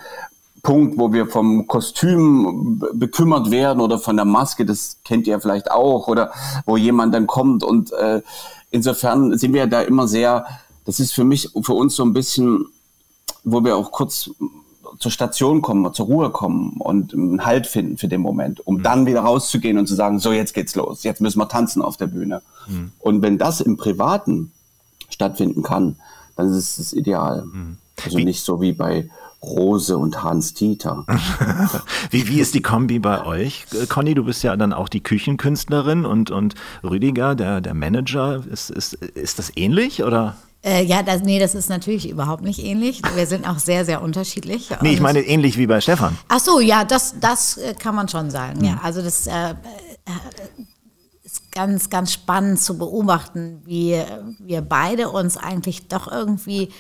Punkt, wo wir vom Kostüm bekümmert werden oder von der Maske, das kennt ihr vielleicht auch, oder wo jemand dann kommt und äh, insofern sind wir da immer sehr, das ist für mich, für uns so ein bisschen, wo wir auch kurz zur Station kommen, zur Ruhe kommen und einen Halt finden für den Moment, um mhm. dann wieder rauszugehen und zu sagen, so jetzt geht's los, jetzt müssen wir tanzen auf der Bühne. Mhm. Und wenn das im Privaten stattfinden kann, dann ist es das Ideal. Mhm. Also wie? nicht so wie bei Rose und Hans Dieter. wie, wie ist die Kombi bei euch? Conny, du bist ja dann auch die Küchenkünstlerin und, und Rüdiger, der, der Manager. Ist, ist, ist das ähnlich oder? Äh, ja, das, nee, das ist natürlich überhaupt nicht ähnlich. Wir sind auch sehr, sehr unterschiedlich. Nee, ich meine ähnlich wie bei Stefan. Ach so, ja, das, das äh, kann man schon sagen. Hm. Ja, also das äh, äh, ist ganz, ganz spannend zu beobachten, wie wir beide uns eigentlich doch irgendwie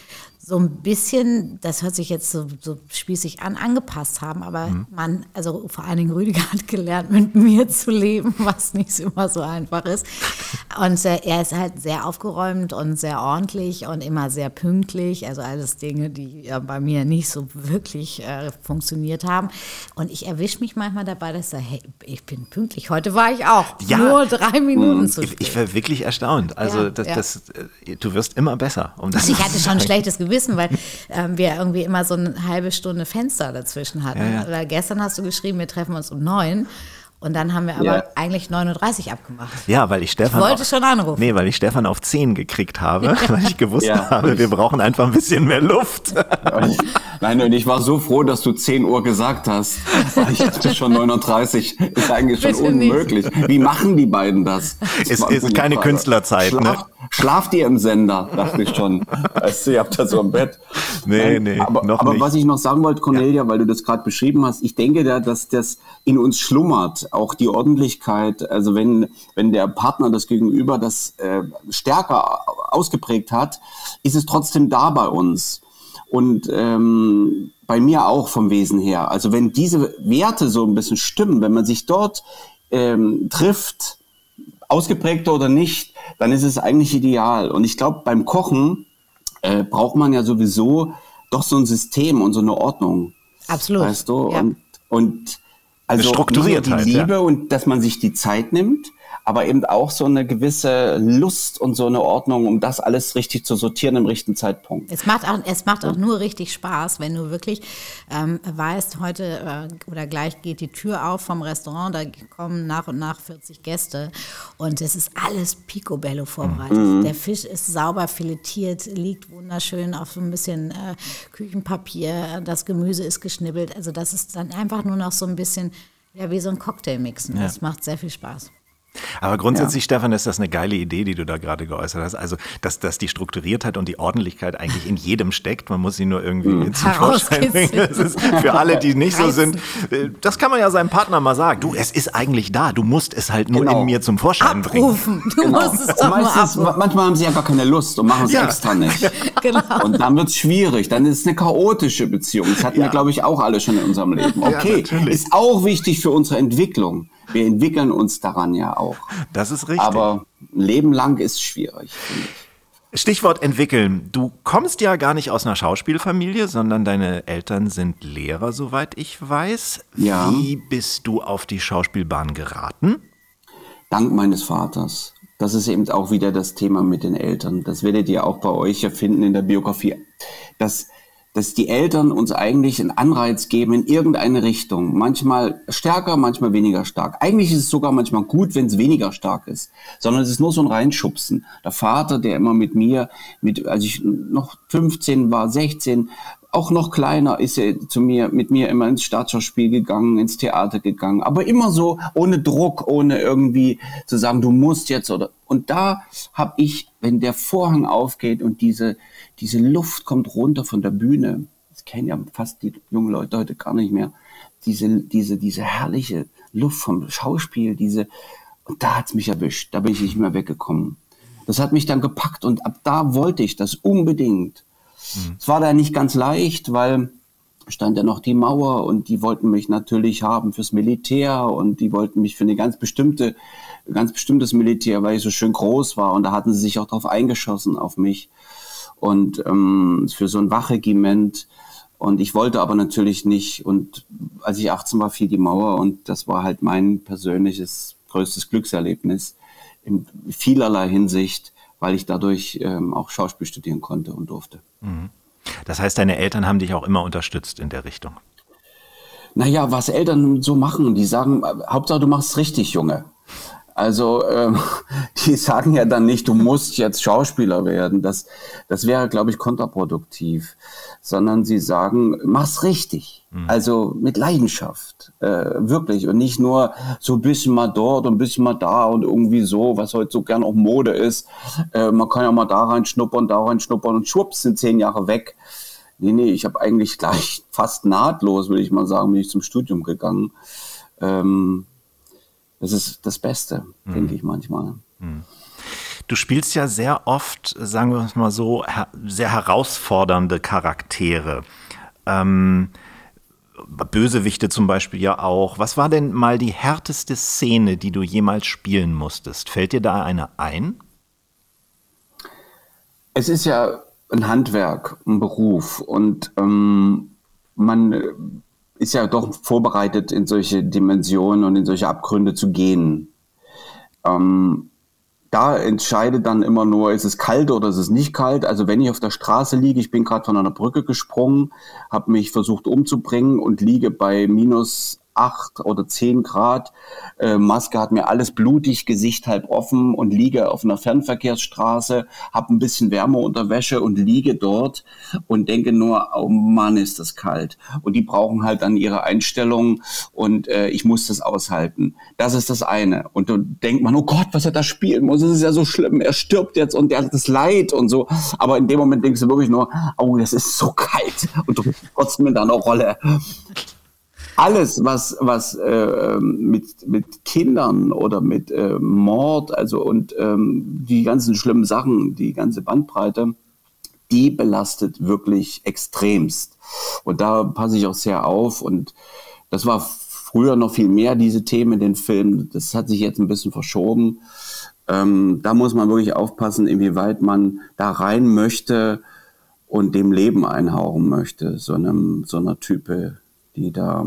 so ein bisschen, das hört sich jetzt so, so spießig an, angepasst haben. Aber mhm. man, also vor allen Dingen Rüdiger hat gelernt, mit mir zu leben, was nicht immer so einfach ist. Und äh, er ist halt sehr aufgeräumt und sehr ordentlich und immer sehr pünktlich. Also alles Dinge, die äh, bei mir nicht so wirklich äh, funktioniert haben. Und ich erwische mich manchmal dabei, dass er, hey, ich bin pünktlich. Heute war ich auch. Ja. Nur drei Minuten mhm. zu spät. Ich, ich war wirklich erstaunt. Also ja, das, ja. das, äh, du wirst immer besser. Um das ich hatte schon ein schlechtes Gewissen wissen, weil ähm, wir irgendwie immer so eine halbe Stunde Fenster dazwischen hatten. Ja, ja. Gestern hast du geschrieben, wir treffen uns um neun. Und dann haben wir aber ja. eigentlich 39 abgemacht. Ja, weil ich Stefan. Ich wollte auf, schon anrufen. Nee, weil ich Stefan auf 10 gekriegt habe, weil ich gewusst ja. habe, wir brauchen einfach ein bisschen mehr Luft. Nein, und ich war so froh, dass du 10 Uhr gesagt hast. Ich hatte schon 39. Ist eigentlich schon Bitte unmöglich. Nicht. Wie machen die beiden das? das es ist keine Frage. Künstlerzeit, Schlaf, ne? Schlaft ihr im Sender, dachte ich schon. Weißt du, ihr habt da so ein Bett. Nee, nee, aber, noch aber nicht. was ich noch sagen wollte, Cornelia, ja. weil du das gerade beschrieben hast, ich denke da, dass das in uns schlummert auch die Ordentlichkeit, also wenn, wenn der Partner das Gegenüber das äh, stärker ausgeprägt hat, ist es trotzdem da bei uns. Und ähm, bei mir auch vom Wesen her. Also wenn diese Werte so ein bisschen stimmen, wenn man sich dort ähm, trifft, ausgeprägter oder nicht, dann ist es eigentlich ideal. Und ich glaube, beim Kochen äh, braucht man ja sowieso doch so ein System und so eine Ordnung. Absolut. Weißt du? Ja. Und, und also Strukturiertheit, die Liebe ja. und dass man sich die Zeit nimmt, aber eben auch so eine gewisse Lust und so eine Ordnung, um das alles richtig zu sortieren im richtigen Zeitpunkt. Es macht auch, es macht auch nur richtig Spaß, wenn du wirklich ähm, weißt, heute äh, oder gleich geht die Tür auf vom Restaurant, da kommen nach und nach 40 Gäste und es ist alles picobello vorbereitet. Mhm. Der Fisch ist sauber filetiert, liegt wunderschön auf so ein bisschen äh, Küchenpapier, das Gemüse ist geschnibbelt. Also das ist dann einfach nur noch so ein bisschen ja, wie so ein Cocktail mixen. Ja. Das macht sehr viel Spaß. Aber grundsätzlich, ja. Stefan, ist das eine geile Idee, die du da gerade geäußert hast. Also, dass, dass die Strukturiertheit und die Ordentlichkeit eigentlich in jedem steckt. Man muss sie nur irgendwie mhm. zum Vorschein bringen. Das ist für alle, die nicht so sind. Äh, das kann man ja seinem Partner mal sagen. Du, es ist eigentlich da. Du musst es halt nur genau. in mir zum Vorschein abrufen. bringen. Du genau. musst es doch Meistens, nur abrufen. Manchmal haben sie ja gar keine Lust und machen es ja. extra nicht. genau. Und dann wird es schwierig. Dann ist es eine chaotische Beziehung. Das hatten ja. wir, glaube ich, auch alle schon in unserem Leben. Okay, ist auch wichtig für unsere Entwicklung wir entwickeln uns daran ja auch. Das ist richtig. Aber ein Leben lang ist schwierig, finde ich. Stichwort entwickeln. Du kommst ja gar nicht aus einer Schauspielfamilie, sondern deine Eltern sind Lehrer, soweit ich weiß. Ja. Wie bist du auf die Schauspielbahn geraten? Dank meines Vaters. Das ist eben auch wieder das Thema mit den Eltern. Das werdet ihr auch bei euch ja finden in der Biografie. Das dass die Eltern uns eigentlich einen Anreiz geben in irgendeine Richtung. Manchmal stärker, manchmal weniger stark. Eigentlich ist es sogar manchmal gut, wenn es weniger stark ist. Sondern es ist nur so ein Reinschubsen. Der Vater, der immer mit mir, mit, als ich noch 15 war, 16, auch noch kleiner ist er zu mir, mit mir immer ins Staatsschauspiel gegangen, ins Theater gegangen. Aber immer so ohne Druck, ohne irgendwie zu sagen, du musst jetzt oder. Und da habe ich, wenn der Vorhang aufgeht und diese, diese Luft kommt runter von der Bühne, das kennen ja fast die jungen Leute heute gar nicht mehr, diese, diese, diese herrliche Luft vom Schauspiel, diese, Und da hat's mich erwischt. Da bin ich nicht mehr weggekommen. Das hat mich dann gepackt und ab da wollte ich das unbedingt. Mhm. Es war da nicht ganz leicht, weil stand ja noch die Mauer und die wollten mich natürlich haben fürs Militär und die wollten mich für eine ganz bestimmte, ganz bestimmtes Militär, weil ich so schön groß war und da hatten sie sich auch drauf eingeschossen auf mich. Und ähm, für so ein Wachregiment. Und ich wollte aber natürlich nicht und als ich 18 war, fiel die Mauer und das war halt mein persönliches größtes Glückserlebnis in vielerlei Hinsicht, weil ich dadurch ähm, auch Schauspiel studieren konnte und durfte. Mhm. Das heißt, deine Eltern haben dich auch immer unterstützt in der Richtung. Naja, was Eltern so machen, die sagen, Hauptsache du machst es richtig, Junge. Also ähm, die sagen ja dann nicht, du musst jetzt Schauspieler werden. Das, das wäre, glaube ich, kontraproduktiv. Sondern sie sagen, mach's richtig. Mhm. Also mit Leidenschaft. Äh, wirklich. Und nicht nur so ein bisschen mal dort und ein bisschen mal da und irgendwie so, was heute so gern auch Mode ist. Äh, man kann ja mal da reinschnuppern, da reinschnuppern und schwupps sind zehn Jahre weg. Nee, nee, ich habe eigentlich gleich fast nahtlos, will ich mal sagen, bin ich zum Studium gegangen. Ähm, das ist das Beste, mhm. denke ich manchmal. Mhm. Du spielst ja sehr oft, sagen wir es mal so, sehr herausfordernde Charaktere. Ähm, Bösewichte zum Beispiel ja auch. Was war denn mal die härteste Szene, die du jemals spielen musstest? Fällt dir da eine ein? Es ist ja ein Handwerk, ein Beruf und ähm, man ist ja doch vorbereitet, in solche Dimensionen und in solche Abgründe zu gehen. Ähm, da entscheidet dann immer nur, ist es kalt oder ist es nicht kalt. Also wenn ich auf der Straße liege, ich bin gerade von einer Brücke gesprungen, habe mich versucht umzubringen und liege bei minus acht oder zehn Grad. Äh, Maske hat mir alles blutig, Gesicht halb offen und liege auf einer Fernverkehrsstraße, habe ein bisschen Wärme unter Wäsche und liege dort und denke nur, oh Mann, ist das kalt. Und die brauchen halt dann ihre Einstellung und äh, ich muss das aushalten. Das ist das eine. Und du denkt man, oh Gott, was er da spielen muss, das ist ja so schlimm, er stirbt jetzt und er hat das Leid und so. Aber in dem Moment denkst du wirklich nur, oh, das ist so kalt und du bist trotzdem in deiner Rolle alles, was, was äh, mit, mit Kindern oder mit äh, Mord, also und ähm, die ganzen schlimmen Sachen, die ganze Bandbreite, die belastet wirklich extremst. Und da passe ich auch sehr auf. Und das war früher noch viel mehr, diese Themen in den Filmen. Das hat sich jetzt ein bisschen verschoben. Ähm, da muss man wirklich aufpassen, inwieweit man da rein möchte und dem Leben einhauchen möchte, so einem, so einer Type, die da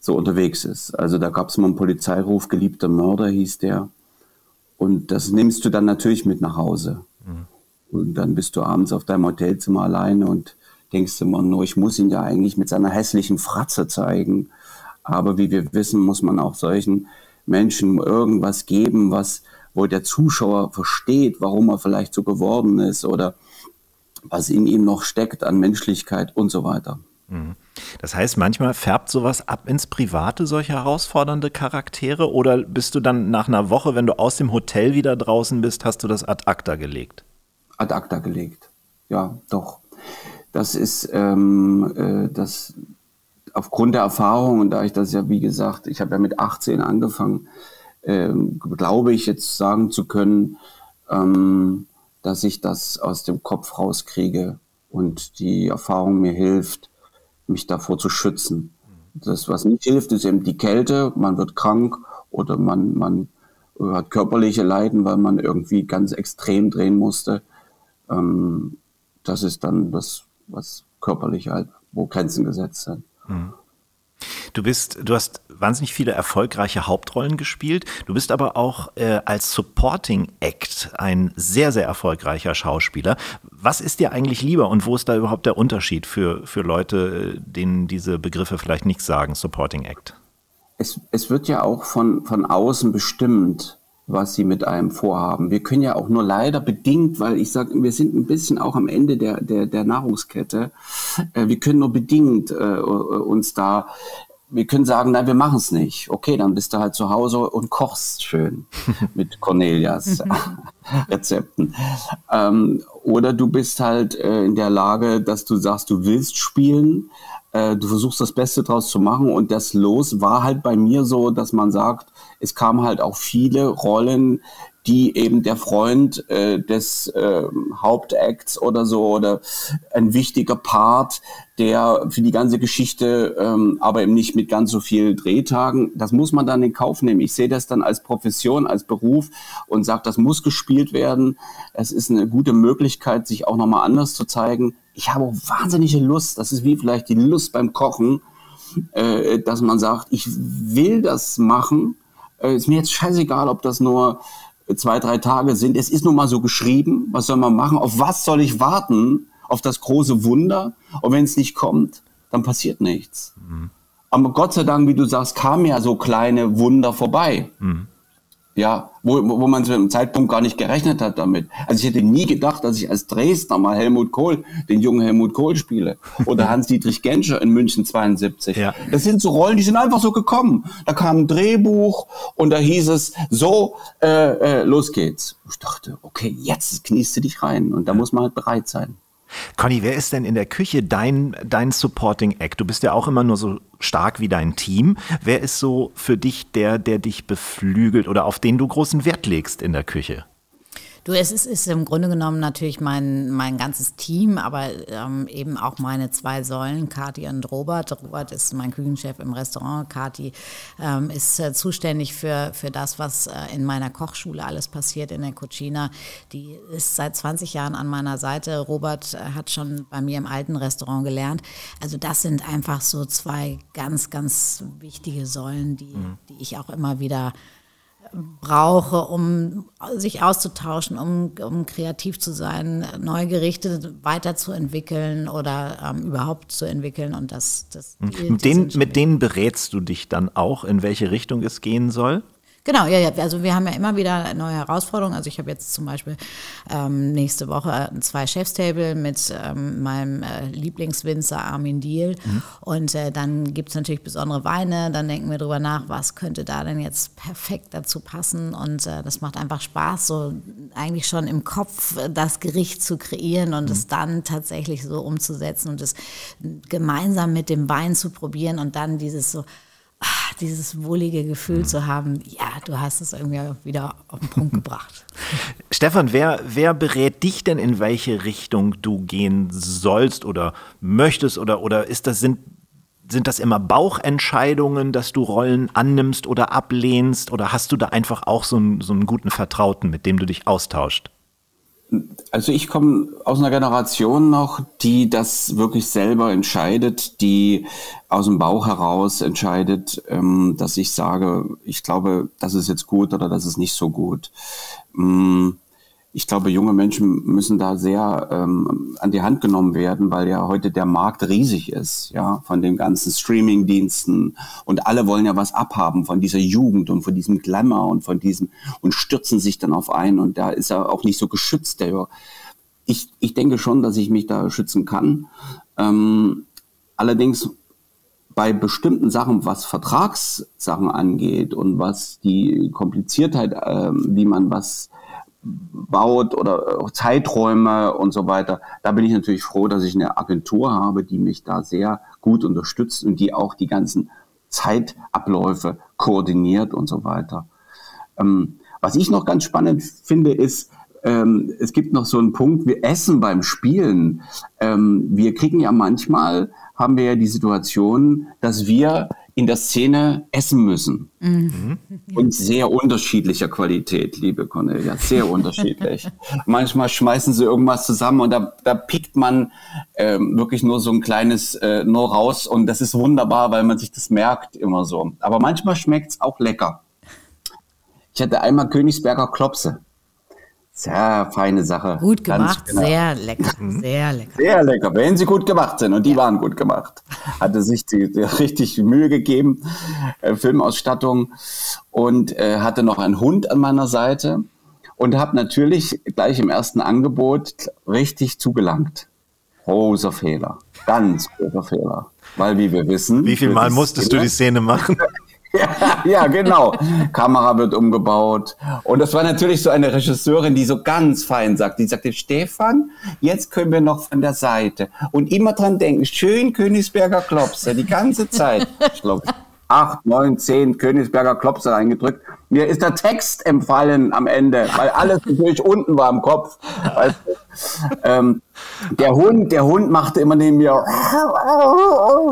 so unterwegs ist. Also da gab es mal einen Polizeiruf, geliebter Mörder hieß der. Und das nimmst du dann natürlich mit nach Hause. Mhm. Und dann bist du abends auf deinem Hotelzimmer alleine und denkst immer nur, ich muss ihn ja eigentlich mit seiner hässlichen Fratze zeigen. Aber wie wir wissen, muss man auch solchen Menschen irgendwas geben, was, wo der Zuschauer versteht, warum er vielleicht so geworden ist oder was in ihm noch steckt an Menschlichkeit und so weiter. Mhm. Das heißt, manchmal färbt sowas ab ins Private, solche herausfordernde Charaktere? Oder bist du dann nach einer Woche, wenn du aus dem Hotel wieder draußen bist, hast du das ad acta gelegt? Ad acta gelegt, ja, doch. Das ist ähm, äh, das aufgrund der Erfahrung und da ich das ja, wie gesagt, ich habe ja mit 18 angefangen, ähm, glaube ich jetzt sagen zu können, ähm, dass ich das aus dem Kopf rauskriege und die Erfahrung mir hilft, mich davor zu schützen. Das, was nicht hilft, ist eben die Kälte. Man wird krank oder man, man hat körperliche Leiden, weil man irgendwie ganz extrem drehen musste. Ähm, das ist dann das, was körperlich halt, wo Grenzen gesetzt sind. Mhm. Du bist, du hast wahnsinnig viele erfolgreiche Hauptrollen gespielt. Du bist aber auch äh, als Supporting Act ein sehr, sehr erfolgreicher Schauspieler. Was ist dir eigentlich lieber und wo ist da überhaupt der Unterschied für, für Leute, denen diese Begriffe vielleicht nichts sagen, Supporting Act? Es, es wird ja auch von, von außen bestimmt was sie mit einem vorhaben. Wir können ja auch nur leider bedingt, weil ich sage, wir sind ein bisschen auch am Ende der, der, der Nahrungskette, äh, wir können nur bedingt äh, uns da wir können sagen, nein, wir machen es nicht. Okay, dann bist du halt zu Hause und kochst schön mit Cornelias Rezepten. Ähm, oder du bist halt äh, in der Lage, dass du sagst, du willst spielen, äh, du versuchst das Beste draus zu machen und das Los war halt bei mir so, dass man sagt, es kamen halt auch viele Rollen, die eben der Freund äh, des äh, Hauptacts oder so oder ein wichtiger Part, der für die ganze Geschichte, ähm, aber eben nicht mit ganz so viel Drehtagen, das muss man dann in Kauf nehmen. Ich sehe das dann als Profession, als Beruf und sage, das muss gespielt werden. Es ist eine gute Möglichkeit, sich auch nochmal anders zu zeigen. Ich habe auch wahnsinnige Lust, das ist wie vielleicht die Lust beim Kochen, äh, dass man sagt, ich will das machen. Äh, ist mir jetzt scheißegal, ob das nur zwei, drei Tage sind. Es ist nun mal so geschrieben. Was soll man machen? Auf was soll ich warten? Auf das große Wunder? Und wenn es nicht kommt, dann passiert nichts. Mhm. Aber Gott sei Dank, wie du sagst, kamen ja so kleine Wunder vorbei. Mhm ja, wo, wo man zu einem Zeitpunkt gar nicht gerechnet hat damit. Also ich hätte nie gedacht, dass ich als Dresdner mal Helmut Kohl, den jungen Helmut Kohl spiele. Oder Hans-Dietrich Genscher in München 72. Ja. Das sind so Rollen, die sind einfach so gekommen. Da kam ein Drehbuch und da hieß es, so, äh, äh, los geht's. Ich dachte, okay, jetzt kniest du dich rein. Und da muss man halt bereit sein. Conny, wer ist denn in der Küche dein, dein Supporting Act? Du bist ja auch immer nur so stark wie dein Team. Wer ist so für dich der, der dich beflügelt oder auf den du großen Wert legst in der Küche? Du, es ist, ist im Grunde genommen natürlich mein, mein ganzes Team, aber ähm, eben auch meine zwei Säulen, Kati und Robert. Robert ist mein Küchenchef im Restaurant. Kati ähm, ist äh, zuständig für, für das, was äh, in meiner Kochschule alles passiert in der Cucina. Die ist seit 20 Jahren an meiner Seite. Robert äh, hat schon bei mir im alten Restaurant gelernt. Also das sind einfach so zwei ganz, ganz wichtige Säulen, die, mhm. die ich auch immer wieder brauche, um sich auszutauschen, um, um kreativ zu sein, neue Gerichte weiterzuentwickeln oder ähm, überhaupt zu entwickeln. Und das, das die, mit, denen, mit denen berätst du dich dann auch, in welche Richtung es gehen soll? Genau, ja, ja, also wir haben ja immer wieder neue Herausforderungen. Also ich habe jetzt zum Beispiel ähm, nächste Woche zwei Chefstable mit ähm, meinem äh, Lieblingswinzer Armin Diel. Mhm. Und äh, dann gibt es natürlich besondere Weine. Dann denken wir darüber nach, was könnte da denn jetzt perfekt dazu passen. Und äh, das macht einfach Spaß, so eigentlich schon im Kopf das Gericht zu kreieren und mhm. es dann tatsächlich so umzusetzen und es gemeinsam mit dem Wein zu probieren und dann dieses so ach, dieses wohlige Gefühl mhm. zu haben, ja, du hast es irgendwie wieder auf den Punkt gebracht. Stefan, wer, wer berät dich denn, in welche Richtung du gehen sollst oder möchtest? Oder, oder ist das, sind, sind das immer Bauchentscheidungen, dass du Rollen annimmst oder ablehnst? Oder hast du da einfach auch so einen, so einen guten Vertrauten, mit dem du dich austauscht? Also ich komme aus einer Generation noch, die das wirklich selber entscheidet, die aus dem Bauch heraus entscheidet, ähm, dass ich sage, ich glaube, das ist jetzt gut oder das ist nicht so gut. Ich glaube, junge Menschen müssen da sehr ähm, an die Hand genommen werden, weil ja heute der Markt riesig ist, ja, von den ganzen Streaming-Diensten und alle wollen ja was abhaben von dieser Jugend und von diesem Glamour und von diesem und stürzen sich dann auf einen und da ist er auch nicht so geschützt. Der, ich, ich denke schon, dass ich mich da schützen kann. Ähm, allerdings bei bestimmten Sachen, was Vertragssachen angeht und was die Kompliziertheit, äh, wie man was baut oder Zeiträume und so weiter. Da bin ich natürlich froh, dass ich eine Agentur habe, die mich da sehr gut unterstützt und die auch die ganzen Zeitabläufe koordiniert und so weiter. Ähm, was ich noch ganz spannend finde, ist, ähm, es gibt noch so einen Punkt, wir essen beim Spielen. Ähm, wir kriegen ja manchmal, haben wir ja die Situation, dass wir in der Szene essen müssen. Mhm. Und sehr unterschiedlicher Qualität, liebe Cornelia, sehr unterschiedlich. Manchmal schmeißen sie irgendwas zusammen und da, da pickt man ähm, wirklich nur so ein kleines äh, nur raus und das ist wunderbar, weil man sich das merkt immer so. Aber manchmal schmeckt es auch lecker. Ich hatte einmal Königsberger Klopse. Sehr feine Sache. Gut gemacht, genau. sehr lecker, mhm. sehr lecker. Sehr lecker, wenn sie gut gemacht sind und die ja. waren gut gemacht. Hatte sich die, die richtig Mühe gegeben, äh, Filmausstattung und äh, hatte noch einen Hund an meiner Seite und habe natürlich gleich im ersten Angebot richtig zugelangt. Großer Fehler, ganz großer Fehler. Weil, wie wir wissen. Wie viel Mal musstest du die Szene machen? Ja, ja, genau. Kamera wird umgebaut. Und das war natürlich so eine Regisseurin, die so ganz fein sagt. Die sagte, Stefan, jetzt können wir noch von der Seite. Und immer dran denken, schön Königsberger Klopse, die ganze Zeit. Ich glaube, acht, neun, zehn Königsberger Klopse reingedrückt. Mir ist der Text empfallen am Ende, weil alles natürlich unten war im Kopf. Weißt du? Ähm, der Hund, der Hund machte immer neben mir,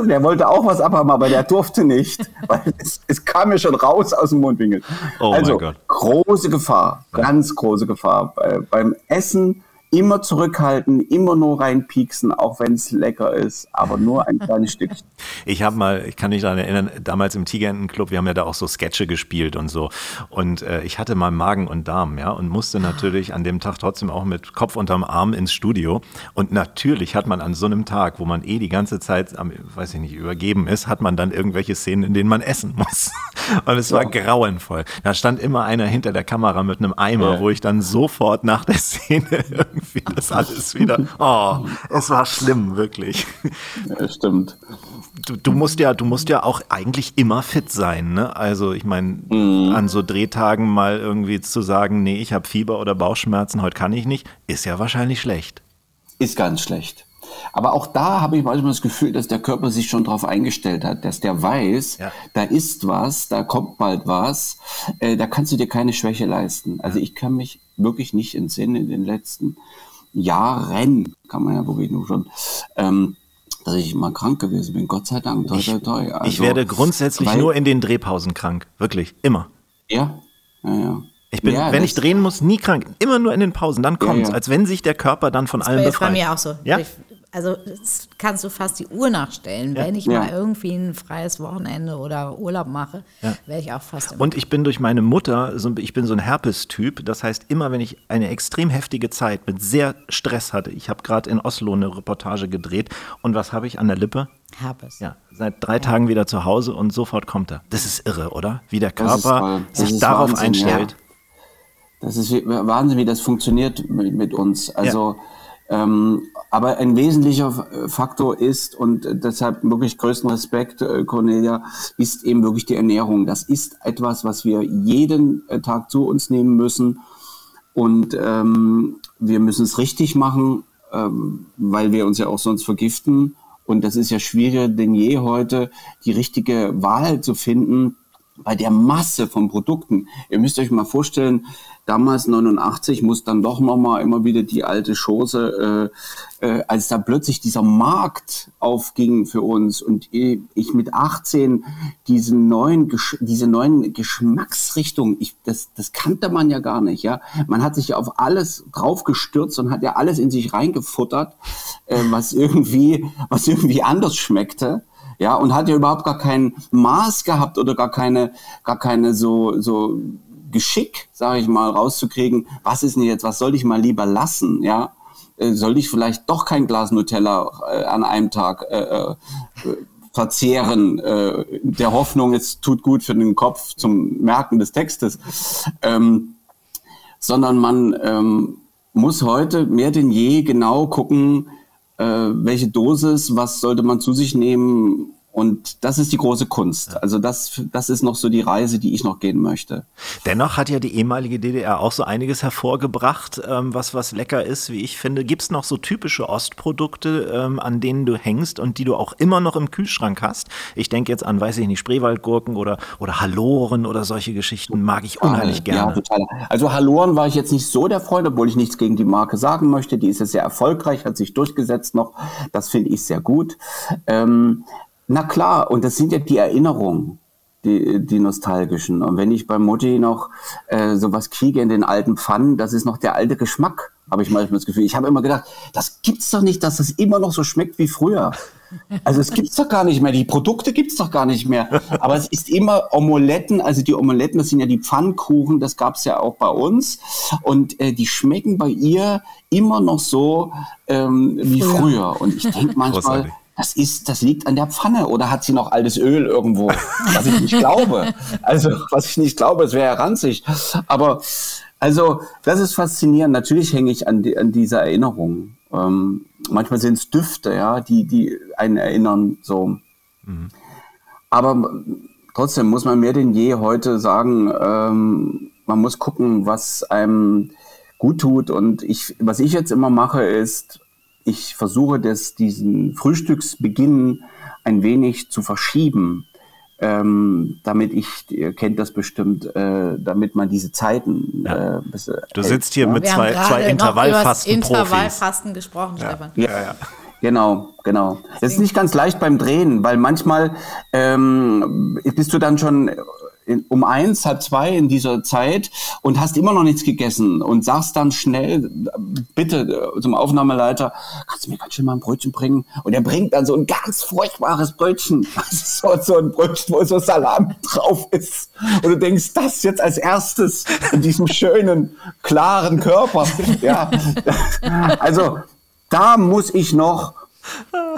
der wollte auch was abhaben, aber der durfte nicht, weil es, es kam mir schon raus aus dem Mundwinkel. Oh also große Gefahr, ganz große Gefahr. Bei, beim Essen immer zurückhalten, immer nur reinpieksen, auch wenn es lecker ist, aber nur ein kleines Stückchen. Ich habe mal, ich kann mich daran erinnern, damals im Tigerentenclub, wir haben ja da auch so Sketche gespielt und so. Und äh, ich hatte mal Magen und Darm, ja, und musste natürlich an dem Tag trotzdem auch mit Kopf unterm Arm ins Studio. Und natürlich hat man an so einem Tag, wo man eh die ganze Zeit, am, weiß ich nicht, übergeben ist, hat man dann irgendwelche Szenen, in denen man essen muss. Und es war ja. grauenvoll. Da stand immer einer hinter der Kamera mit einem Eimer, ja. wo ich dann sofort nach der Szene irgendwie das alles wieder. Oh, es war schlimm, wirklich. Ja, stimmt. Du, du, musst ja, du musst ja auch eigentlich immer fit sein, ne? Also ich meine, mhm. an so Drehtagen mal irgendwie zu sagen, nee, ich habe Fieber oder Bauchschmerzen, heute kann ich nicht, ist ja wahrscheinlich schlecht. Ist ganz schlecht. Aber auch da habe ich manchmal das Gefühl, dass der Körper sich schon darauf eingestellt hat, dass der weiß, ja. da ist was, da kommt bald was, äh, da kannst du dir keine Schwäche leisten. Also ich kann mich wirklich nicht entsinnen in den letzten Jahren, kann man ja wirklich nur schon, ähm, dass ich mal krank gewesen bin. Gott sei Dank. Toi, toi, toi. Also, ich werde grundsätzlich weil, nur in den Drehpausen krank. Wirklich. Immer. Ja, ja, ja. Ich bin, ja, wenn ich drehen muss, nie krank. Immer nur in den Pausen. Dann kommt es, ja, ja. als wenn sich der Körper dann von das allem befreit. Das bei mir auch so. Ja? Also das kannst du fast die Uhr nachstellen. Ja. Wenn ich ja. mal irgendwie ein freies Wochenende oder Urlaub mache, ja. werde ich auch fast. Und ich bin durch meine Mutter, so, ich bin so ein Herpes-Typ. Das heißt, immer wenn ich eine extrem heftige Zeit mit sehr Stress hatte, ich habe gerade in Oslo eine Reportage gedreht und was habe ich an der Lippe? Herpes. Ja, seit drei Tagen wieder zu Hause und sofort kommt er. Das ist irre, oder? Wie der Körper sich darauf Wahnsinn, einstellt. Das ist Wahnsinn, wie das funktioniert mit, mit uns. Also ähm, aber ein wesentlicher Faktor ist, und deshalb wirklich größten Respekt, äh, Cornelia, ist eben wirklich die Ernährung. Das ist etwas, was wir jeden äh, Tag zu uns nehmen müssen. Und ähm, wir müssen es richtig machen, ähm, weil wir uns ja auch sonst vergiften. Und das ist ja schwieriger denn je heute, die richtige Wahl zu finden bei der Masse von Produkten. Ihr müsst euch mal vorstellen, damals 89 muss dann doch nochmal immer wieder die alte Chose, äh, äh, als da plötzlich dieser Markt aufging für uns und ich mit 18 diesen neuen, diese neuen Geschmacksrichtungen, ich, das, das kannte man ja gar nicht, ja. Man hat sich ja auf alles draufgestürzt und hat ja alles in sich reingefuttert, äh, was irgendwie, was irgendwie anders schmeckte ja, und hat ja überhaupt gar kein Maß gehabt oder gar keine, gar keine so, so Geschick, sage ich mal, rauszukriegen, was ist denn jetzt, was soll ich mal lieber lassen, ja? Äh, soll ich vielleicht doch kein Glas Nutella äh, an einem Tag äh, äh, verzehren, äh, der Hoffnung, es tut gut für den Kopf zum Merken des Textes, ähm, sondern man ähm, muss heute mehr denn je genau gucken, welche Dosis, was sollte man zu sich nehmen und das ist die große Kunst. Also das, das ist noch so die Reise, die ich noch gehen möchte. Dennoch hat ja die ehemalige DDR auch so einiges hervorgebracht, ähm, was, was lecker ist, wie ich finde. Gibt es noch so typische Ostprodukte, ähm, an denen du hängst und die du auch immer noch im Kühlschrank hast? Ich denke jetzt an, weiß ich nicht, Spreewaldgurken oder, oder Halloren oder solche Geschichten mag ich unheimlich gerne. Ja, total. Also Halloren war ich jetzt nicht so der Freund, obwohl ich nichts gegen die Marke sagen möchte. Die ist ja sehr erfolgreich, hat sich durchgesetzt noch. Das finde ich sehr gut. Ähm, na klar, und das sind ja die Erinnerungen, die, die nostalgischen. Und wenn ich bei Mutti noch äh, sowas kriege in den alten Pfannen, das ist noch der alte Geschmack, habe ich manchmal das Gefühl. Ich habe immer gedacht, das gibt's doch nicht, dass das immer noch so schmeckt wie früher. Also es gibt's doch gar nicht mehr, die Produkte gibt's doch gar nicht mehr. Aber es ist immer Omeletten, also die Omeletten, das sind ja die Pfannkuchen, das gab's ja auch bei uns. Und äh, die schmecken bei ihr immer noch so ähm, wie früher. Und ich denke manchmal, Großartig das ist, das liegt an der Pfanne oder hat sie noch altes Öl irgendwo? Was ich nicht glaube. Also, was ich nicht glaube, es wäre ranzig. Aber, also, das ist faszinierend. Natürlich hänge ich an, die, an dieser Erinnerung. Ähm, manchmal sind es Düfte, ja, die, die einen erinnern, so. Mhm. Aber trotzdem muss man mehr denn je heute sagen, ähm, man muss gucken, was einem gut tut. Und ich, was ich jetzt immer mache, ist, ich versuche das, diesen Frühstücksbeginn ein wenig zu verschieben. ähm, damit ich, ihr kennt das bestimmt, äh, damit man diese Zeiten. Ja. Äh, bisschen Du sitzt hier ne? mit Wir zwei, zwei Intervallfasten-Profis. Intervallfasten gesprochen, Stefan. Ja, Genau, genau. Das ist nicht ganz leicht beim Drehen, weil manchmal ähm, bist du dann schon um eins, halb zwei in dieser Zeit und hast immer noch nichts gegessen und sagst dann schnell, bitte äh, zum Aufnahmeleiter, kannst du mir ganz schön mal ein Brötchen bringen? Und er bringt dann so ein ganz furchtbares Brötchen. So, so ein Brötchen, wo so Salam drauf ist. Und du denkst, das jetzt als erstes in diesem schönen, klaren Körper. Ja, also da muss ich noch,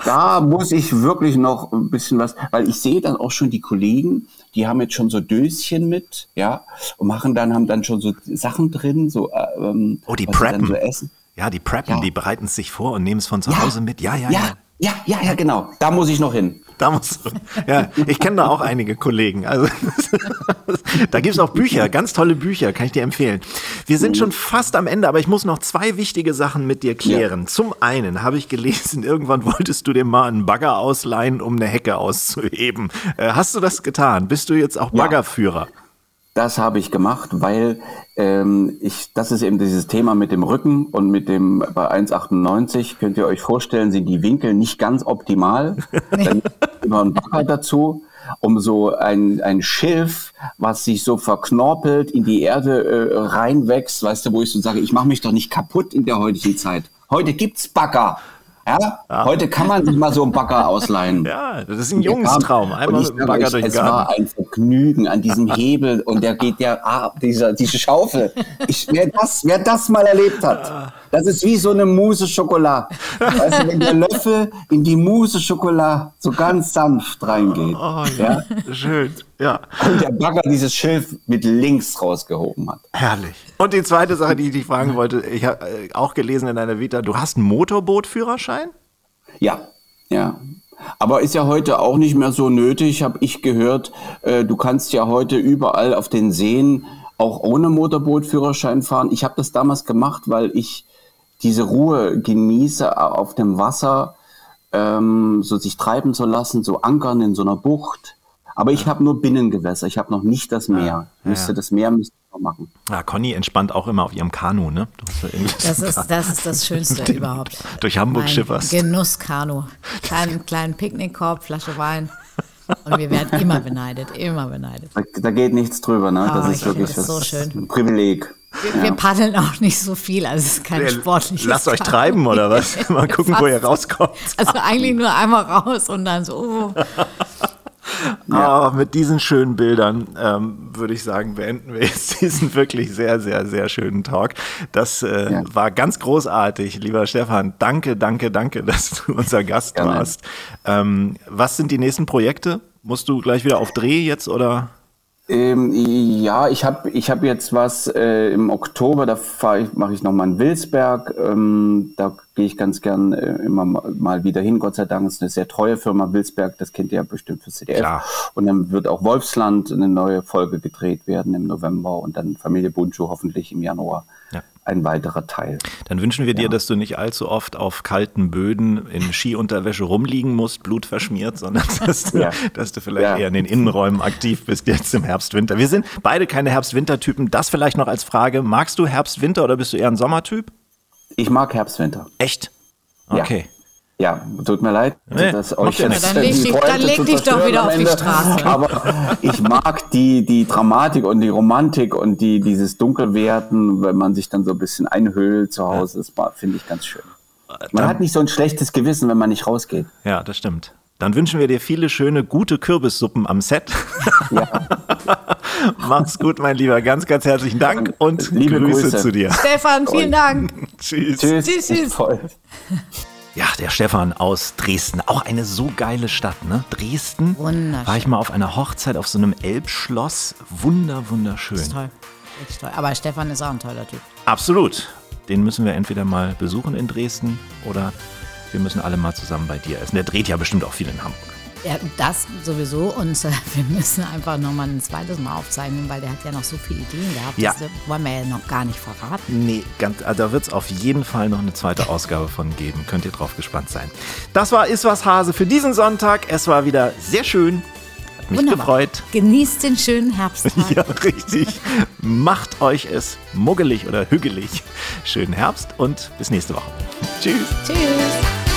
da muss ich wirklich noch ein bisschen was, weil ich sehe dann auch schon die Kollegen, die haben jetzt schon so Döschen mit, ja, und machen dann, haben dann schon so Sachen drin, so, äh, ähm, Oh, die preppen. so essen. Ja, die preppen, Ja. die bereiten es sich vor und nehmen es von zu Hause mit. Ja, ja, ja. ja, ja, ja, ja, genau. Da muss ich noch hin. Da musst du. Ja, ich kenne da auch einige Kollegen. Also da gibt es auch Bücher, ganz tolle Bücher, kann ich dir empfehlen. Wir sind schon fast am Ende, aber ich muss noch zwei wichtige Sachen mit dir klären. Zum einen habe ich gelesen, irgendwann wolltest du dir mal einen Bagger ausleihen, um eine Hecke auszuheben. Äh, hast du das getan? Bist du jetzt auch Ja. Das habe ich gemacht, weil ähm, ich, das ist eben dieses Thema mit dem Rücken und mit dem bei 1,98 könnt ihr euch vorstellen, sind die Winkel nicht ganz optimal. Dann immer ein Bagger dazu, um so ein, ein Schilf, was sich so verknorpelt in die Erde äh, reinwächst, weißt du, wo ich so sage, ich mache mich doch nicht kaputt in der heutigen Zeit. Heute gibt's Bagger. Ja? Heute kann man sich mal so einen Bagger ausleihen. Ja, das ist ein Jungstraum. Einmal mit dem Bagger euch, durch den Es war Garten. ein Vergnügen an diesem Hebel und der geht ja ab, dieser, diese Schaufel. Ich, wer, das, wer das mal erlebt hat, das ist wie so eine Mousse Schokolade. Weißt du, wenn der Löffel in die Mousse Schokolade so ganz sanft reingeht. Oh, ja. ja. Schön. Ja. Und der Bagger dieses Schilf mit links rausgehoben hat. Herrlich. Und die zweite Sache, die ich dich fragen wollte, ich habe äh, auch gelesen in deiner Vita, du hast einen Motorbootführerschein? Ja, ja. Aber ist ja heute auch nicht mehr so nötig, habe ich gehört. Äh, du kannst ja heute überall auf den Seen auch ohne Motorbootführerschein fahren. Ich habe das damals gemacht, weil ich diese Ruhe genieße auf dem Wasser, ähm, so sich treiben zu lassen, so ankern in so einer Bucht. Aber ich habe nur Binnengewässer, ich habe noch nicht das Meer. ja. Müsste das Meer müsste ich noch machen. Ja, Conny entspannt auch immer auf ihrem Kanu, ne? Das so ist, das ist das Schönste Den- überhaupt. durch Hamburg Mein schifferst. Genusskanu. Kleinen, kleinen Picknickkorb, Flasche Wein. Und wir werden immer beneidet, immer beneidet. Da, da geht nichts drüber, ne? Das Oh, ist ich wirklich das so das schön. ein Privileg. Wir, wir paddeln auch nicht so viel, also es ist kein Äh, sportliches Lasst euch Kanu. treiben oder was? Mal gucken, wo ihr rauskommt. Also eigentlich nur einmal raus und dann so, oh, Aber mit diesen schönen Bildern ähm, würde ich sagen, beenden wir jetzt diesen wirklich sehr, sehr, sehr schönen Talk. Das äh, Ja. war ganz großartig, lieber Stefan. Danke, danke, danke, dass du unser Gast Gerne. warst. Ähm, was sind die nächsten Projekte? Musst du gleich wieder auf Dreh jetzt oder? Ähm, ja, ich habe ich hab jetzt was äh, im Oktober, da mache ich nochmal in Wilsberg. Ähm, da gehe ich ganz gern äh, immer ma- mal wieder hin, Gott sei Dank. ist eine sehr treue Firma, Wilsberg, das kennt ihr ja bestimmt für CDF. Klar. Und dann wird auch Wolfsland eine neue Folge gedreht werden im November und dann Familie Bunchu hoffentlich im Januar Ja. Ein weiterer Teil. Dann wünschen wir dir, dass du nicht allzu oft auf kalten Böden in Skiunterwäsche rumliegen musst, blutverschmiert, sondern dass du, Ja. dass du vielleicht Ja. eher in den Innenräumen aktiv bist jetzt im Herbst, Winter. Wir sind beide keine Herbst-Winter-Typen. Das vielleicht noch als Frage. Magst du Herbst, Winter oder bist du eher ein Sommertyp? Ich mag Herbst, Winter. Echt? Okay. Ja, tut mir leid, Nee, dass euch ja jetzt. Dann leg die dich- dann leg zu dich doch zerstören wieder auf die. Straße. Aber ich mag die, die Dramatik und die Romantik und die, dieses Dunkelwerden, wenn man sich dann so ein bisschen einhüllt zu Hause, das finde ich ganz schön. Man Dann- hat nicht so ein schlechtes Gewissen, wenn man nicht rausgeht. Ja, das stimmt. Dann wünschen wir dir viele schöne, gute Kürbissuppen am Set. Mach's gut, mein Lieber. Ganz, ganz herzlichen Dank und Liebe Grüße, Grüße. zu dir. Stefan, vielen Dank. Tschüss. Tschüss. Tschüss, tschüss. Ja, der Stefan aus Dresden. Auch eine so geile Stadt, ne? Dresden. Wunderschön. War ich mal auf einer Hochzeit auf so einem Elbschloss. Wunder, wunderschön. Ist toll. Richtig toll. Aber Stefan ist auch ein toller Typ. Absolut. Den müssen wir entweder mal besuchen in Dresden oder wir müssen alle mal zusammen bei dir essen. Der dreht ja bestimmt auch viel in Hamburg. Ja, das sowieso. Und äh, wir müssen einfach nochmal ein zweites Mal aufzeichnen, weil der hat ja noch so viele Ideen gehabt. Ja. Das äh, wollen wir ja noch gar nicht verraten. Nee, ganz, also da wird es auf jeden Fall noch eine zweite Ausgabe von geben. Könnt ihr drauf gespannt sein. Das war Ist was Hase für diesen Sonntag. Es war wieder sehr schön. Hat mich Wunderbar. gefreut. Genießt den schönen Herbsttag. Ja, richtig. Macht euch es muggelig oder hügelig. Schönen Herbst und bis nächste Woche. Tschüss. Tschüss.